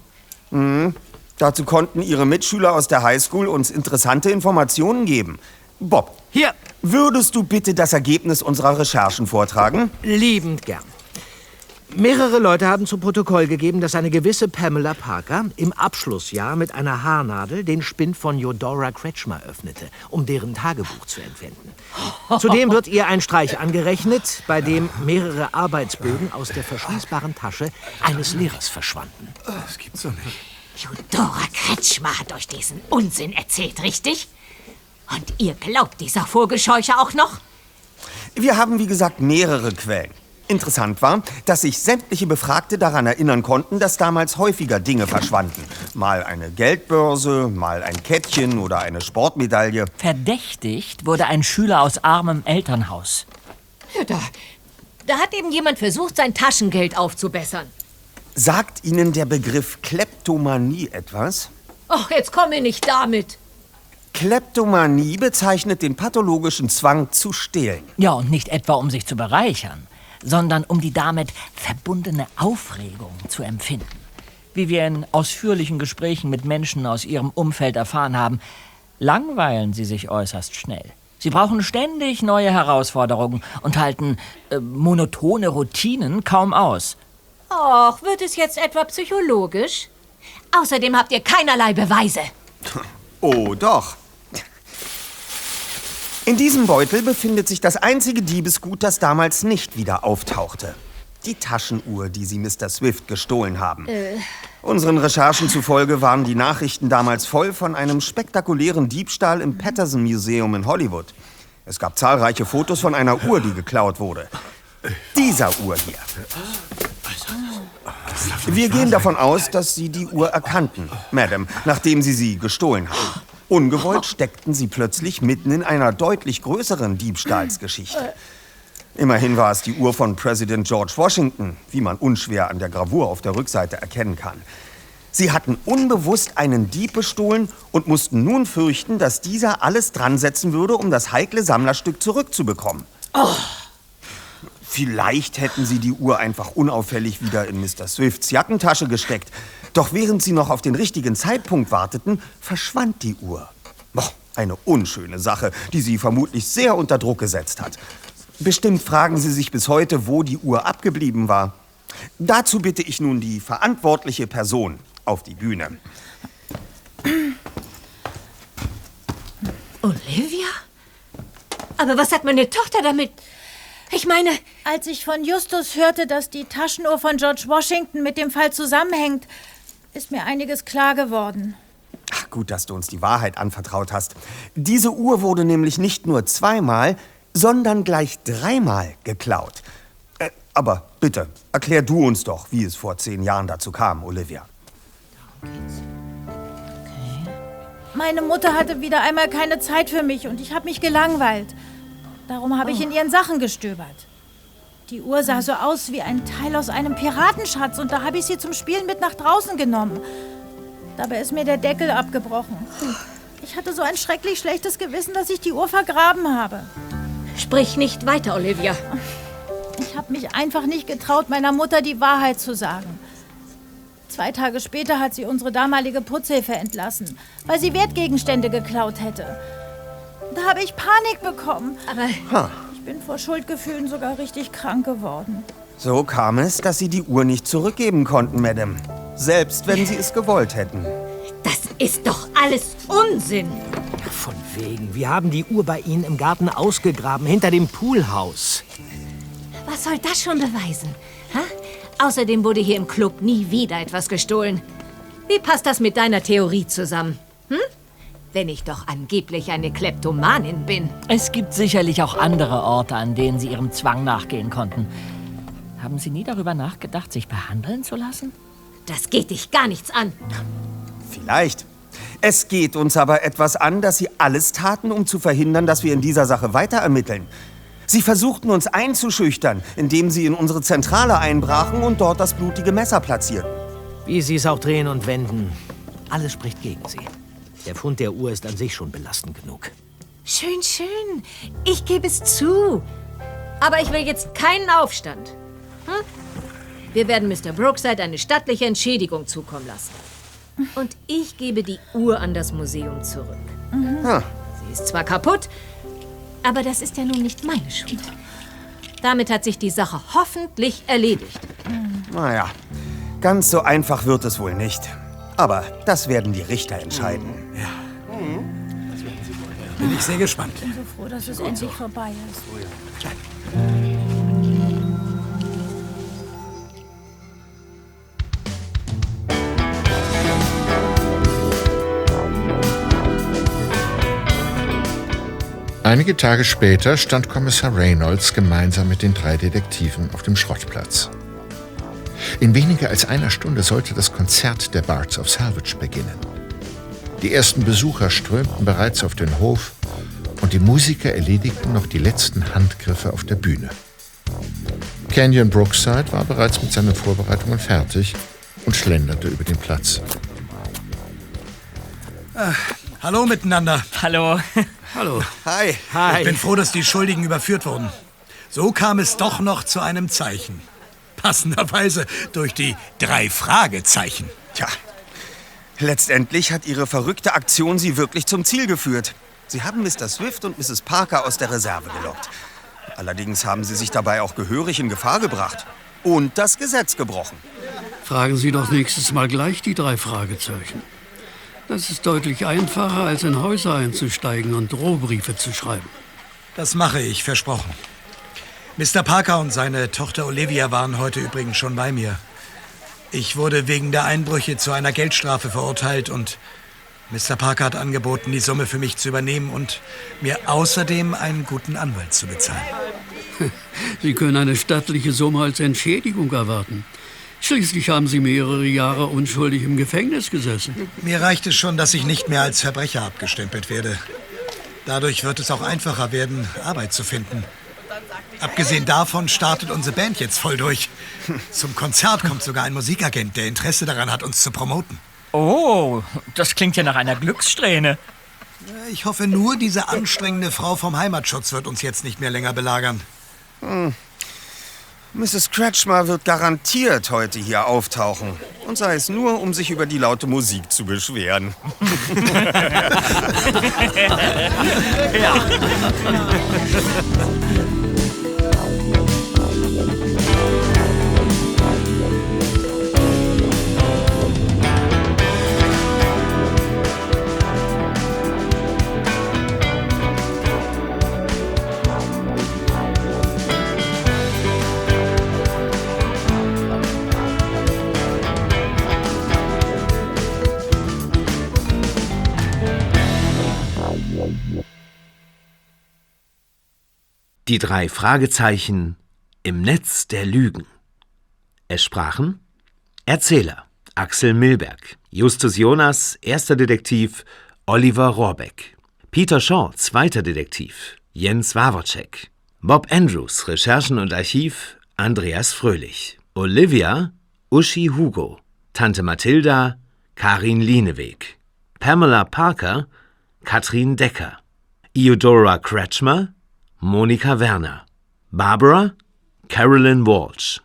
Mhm. Dazu konnten ihre Mitschüler aus der Highschool uns interessante Informationen geben. Bob, hier. Würdest du bitte das Ergebnis unserer Recherchen vortragen? Liebend gern. Mehrere Leute haben zu Protokoll gegeben, dass eine gewisse Pamela Parker im Abschlussjahr mit einer Haarnadel den Spind von Eudora Kretschmer öffnete, um deren Tagebuch zu entwenden. Zudem wird ihr ein Streich angerechnet, bei dem mehrere Arbeitsbögen aus der verschließbaren Tasche eines Lehrers verschwanden. Das gibt's doch nicht. Eudora Kretschmer hat euch diesen Unsinn erzählt, richtig? Und ihr glaubt dieser Vogelscheuche auch noch? Wir haben, wie gesagt, mehrere Quellen. Interessant war, dass sich sämtliche Befragte daran erinnern konnten, dass damals häufiger Dinge verschwanden. Mal eine Geldbörse, mal ein Kettchen oder eine Sportmedaille. Verdächtigt wurde ein Schüler aus armem Elternhaus. Da, da hat eben jemand versucht, sein Taschengeld aufzubessern. Sagt Ihnen der Begriff Kleptomanie etwas? Ach, jetzt komm mir nicht damit. Kleptomanie bezeichnet den pathologischen Zwang zu stehlen. Ja, und nicht etwa um sich zu bereichern, sondern um die damit verbundene Aufregung zu empfinden. Wie wir in ausführlichen Gesprächen mit Menschen aus ihrem Umfeld erfahren haben, langweilen sie sich äußerst schnell. Sie brauchen ständig neue Herausforderungen und halten äh, monotone Routinen kaum aus. Och, wird es jetzt etwa psychologisch? Außerdem habt ihr keinerlei Beweise. Oh, doch. In diesem Beutel befindet sich das einzige Diebesgut, das damals nicht wieder auftauchte. Die Taschenuhr, die Sie Mr. Swift gestohlen haben. Äh, Unseren Recherchen zufolge waren die Nachrichten damals voll von einem spektakulären Diebstahl im Patterson Museum in Hollywood. Es gab zahlreiche Fotos von einer Uhr, die geklaut wurde. Dieser Uhr hier. Wir gehen davon aus, dass Sie die Uhr erkannten, Madam, nachdem Sie sie gestohlen haben. Ungewollt steckten Sie plötzlich mitten in einer deutlich größeren Diebstahlsgeschichte. Immerhin war es die Uhr von Präsident George Washington, wie man unschwer an der Gravur auf der Rückseite erkennen kann. Sie hatten unbewusst einen Dieb bestohlen und mussten nun fürchten, dass dieser alles dran setzen würde, um das heikle Sammlerstück zurückzubekommen. Vielleicht hätten sie die Uhr einfach unauffällig wieder in Mr. Swifts Jackentasche gesteckt. Doch während sie noch auf den richtigen Zeitpunkt warteten, verschwand die Uhr. Boah, eine unschöne Sache, die sie vermutlich sehr unter Druck gesetzt hat. Bestimmt fragen Sie sich bis heute, wo die Uhr abgeblieben war. Dazu bitte ich nun die verantwortliche Person auf die Bühne. Olivia? Aber was hat meine Tochter damit? Ich meine. Als ich von Justus hörte, dass die Taschenuhr von George Washington mit dem Fall zusammenhängt, ist mir einiges klar geworden. Ach, gut, dass du uns die Wahrheit anvertraut hast. Diese Uhr wurde nämlich nicht nur zweimal, sondern gleich dreimal geklaut. Äh, aber bitte, erklär du uns doch, wie es vor zehn Jahren dazu kam, Olivia. Meine Mutter hatte wieder einmal keine Zeit für mich und ich habe mich gelangweilt. Darum habe ich in ihren Sachen gestöbert. Die Uhr sah so aus wie ein Teil aus einem Piratenschatz und da habe ich sie zum Spielen mit nach draußen genommen. Dabei ist mir der Deckel abgebrochen. Ich hatte so ein schrecklich schlechtes Gewissen, dass ich die Uhr vergraben habe. Sprich nicht weiter, Olivia. Ich habe mich einfach nicht getraut, meiner Mutter die Wahrheit zu sagen. Zwei Tage später hat sie unsere damalige Putzhilfe entlassen, weil sie Wertgegenstände geklaut hätte. Da habe ich Panik bekommen. Aber Ha. ich bin vor Schuldgefühlen sogar richtig krank geworden. So kam es, dass sie die Uhr nicht zurückgeben konnten, Madame. Selbst wenn sie es gewollt hätten. Das ist doch alles Unsinn. Von wegen. Wir haben die Uhr bei Ihnen im Garten ausgegraben, hinter dem Poolhaus. Was soll das schon beweisen? Ha? Außerdem wurde hier im Club nie wieder etwas gestohlen. Wie passt das mit deiner Theorie zusammen? Hm? Wenn ich doch angeblich eine Kleptomanin bin. Es gibt sicherlich auch andere Orte, an denen Sie Ihrem Zwang nachgehen konnten. Haben Sie nie darüber nachgedacht, sich behandeln zu lassen? Das geht dich gar nichts an. Vielleicht. Es geht uns aber etwas an, dass sie alles taten, um zu verhindern, dass wir in dieser Sache weiter ermitteln. Sie versuchten uns einzuschüchtern, indem sie in unsere Zentrale einbrachen und dort das blutige Messer platzierten. Wie Sie es auch drehen und wenden, alles spricht gegen Sie. Der Fund der Uhr ist an sich schon belastend genug. Schön, schön. Ich gebe es zu. Aber ich will jetzt keinen Aufstand. Hm? Wir werden Mr. Brookside eine stattliche Entschädigung zukommen lassen. Und ich gebe die Uhr an das Museum zurück. Ha. Sie ist zwar kaputt, aber das ist ja nun nicht meine Schuld. Damit hat sich die Sache hoffentlich erledigt. Naja, ganz so einfach wird es wohl nicht. Aber das werden die Richter entscheiden. Bin ich sehr gespannt. Ich bin so froh, dass es endlich vorbei ist. Einige Tage später stand Kommissar Reynolds gemeinsam mit den drei Detektiven auf dem Schrottplatz. In weniger als einer Stunde sollte das Konzert der Bards of Salvage beginnen. Die ersten Besucher strömten bereits auf den Hof und die Musiker erledigten noch die letzten Handgriffe auf der Bühne. Canyon Brookside war bereits mit seinen Vorbereitungen fertig und schlenderte über den Platz. Ah, hallo miteinander. Hallo. Hallo. Hi. Ich bin froh, dass die Schuldigen überführt wurden. So kam es doch noch zu einem Zeichen. Passenderweise durch die drei Fragezeichen. Tja, letztendlich hat ihre verrückte Aktion sie wirklich zum Ziel geführt. Sie haben Mr. Swift und Mrs. Parker aus der Reserve gelockt. Allerdings haben sie sich dabei auch gehörig in Gefahr gebracht. Und das Gesetz gebrochen. Fragen Sie doch nächstes Mal gleich die drei Fragezeichen. Das ist deutlich einfacher, als in Häuser einzusteigen und Drohbriefe zu schreiben. Das mache ich, versprochen. Mr. Parker und seine Tochter Olivia waren heute übrigens schon bei mir. Ich wurde wegen der Einbrüche zu einer Geldstrafe verurteilt und Mr. Parker hat angeboten, die Summe für mich zu übernehmen und mir außerdem einen guten Anwalt zu bezahlen. Sie können eine stattliche Summe als Entschädigung erwarten. Schließlich haben Sie mehrere Jahre unschuldig im Gefängnis gesessen. Mir reicht es schon, dass ich nicht mehr als Verbrecher abgestempelt werde. Dadurch wird es auch einfacher werden, Arbeit zu finden. Abgesehen davon startet unsere Band jetzt voll durch. Zum Konzert kommt sogar ein Musikagent, der Interesse daran hat, uns zu promoten. Oh, das klingt ja nach einer Glückssträhne. Ich hoffe nur, diese anstrengende Frau vom Heimatschutz wird uns jetzt nicht mehr länger belagern. Hm. Mrs. Kretschmer wird garantiert heute hier auftauchen. Und sei es nur, um sich über die laute Musik zu beschweren. ja. Die drei Fragezeichen im Netz der Lügen. Es sprachen Erzähler Axel Milberg, Justus Jonas, erster Detektiv Oliver Rohrbeck, Peter Shaw, zweiter Detektiv Jens Wawacek, Bob Andrews, Recherchen und Archiv Andreas Fröhlich, Olivia Uschi Hugo, Tante Mathilda Karin Lieneweg, Pamela Parker Katrin Decker, Eudora Kretschmer Monika Werner, Barbara Carolyn Walsh,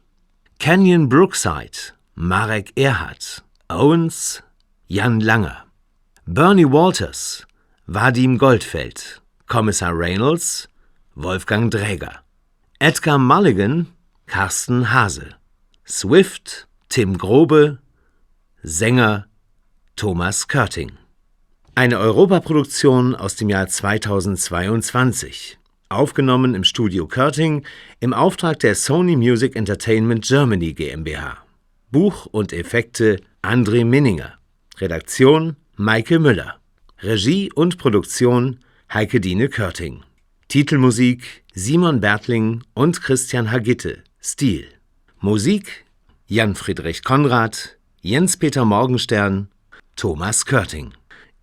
Canyon Brookside Marek Erhardt, Owens Jan Langer, Bernie Walters Vadim Goldfeld, Kommissar Reynolds Wolfgang Dräger, Edgar Mulligan Carsten Hase, Swift Tim Grobe, Sänger Thomas Körting. Eine Europaproduktion aus dem Jahr 2022 aufgenommen im Studio Körting im Auftrag der Sony Music Entertainment Germany GmbH. Buch und Effekte André Minninger. Redaktion Maike Müller. Regie und Produktion Heike Dine Körting. Titelmusik Simon Bertling und Christian Hagitte. Stil. Musik Jan Friedrich Konrad, Jens-Peter Morgenstern, Thomas Körting.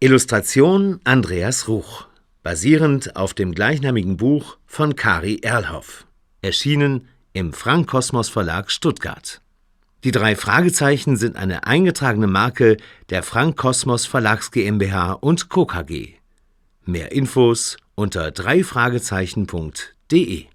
Illustration Andreas Ruch basierend auf dem gleichnamigen Buch von Kari Erlhoff, erschienen im Frank Kosmos Verlag Stuttgart. Die drei Fragezeichen sind eine eingetragene Marke der Frank Kosmos Verlags GmbH und Co. KG. Mehr Infos unter dreifragezeichen.de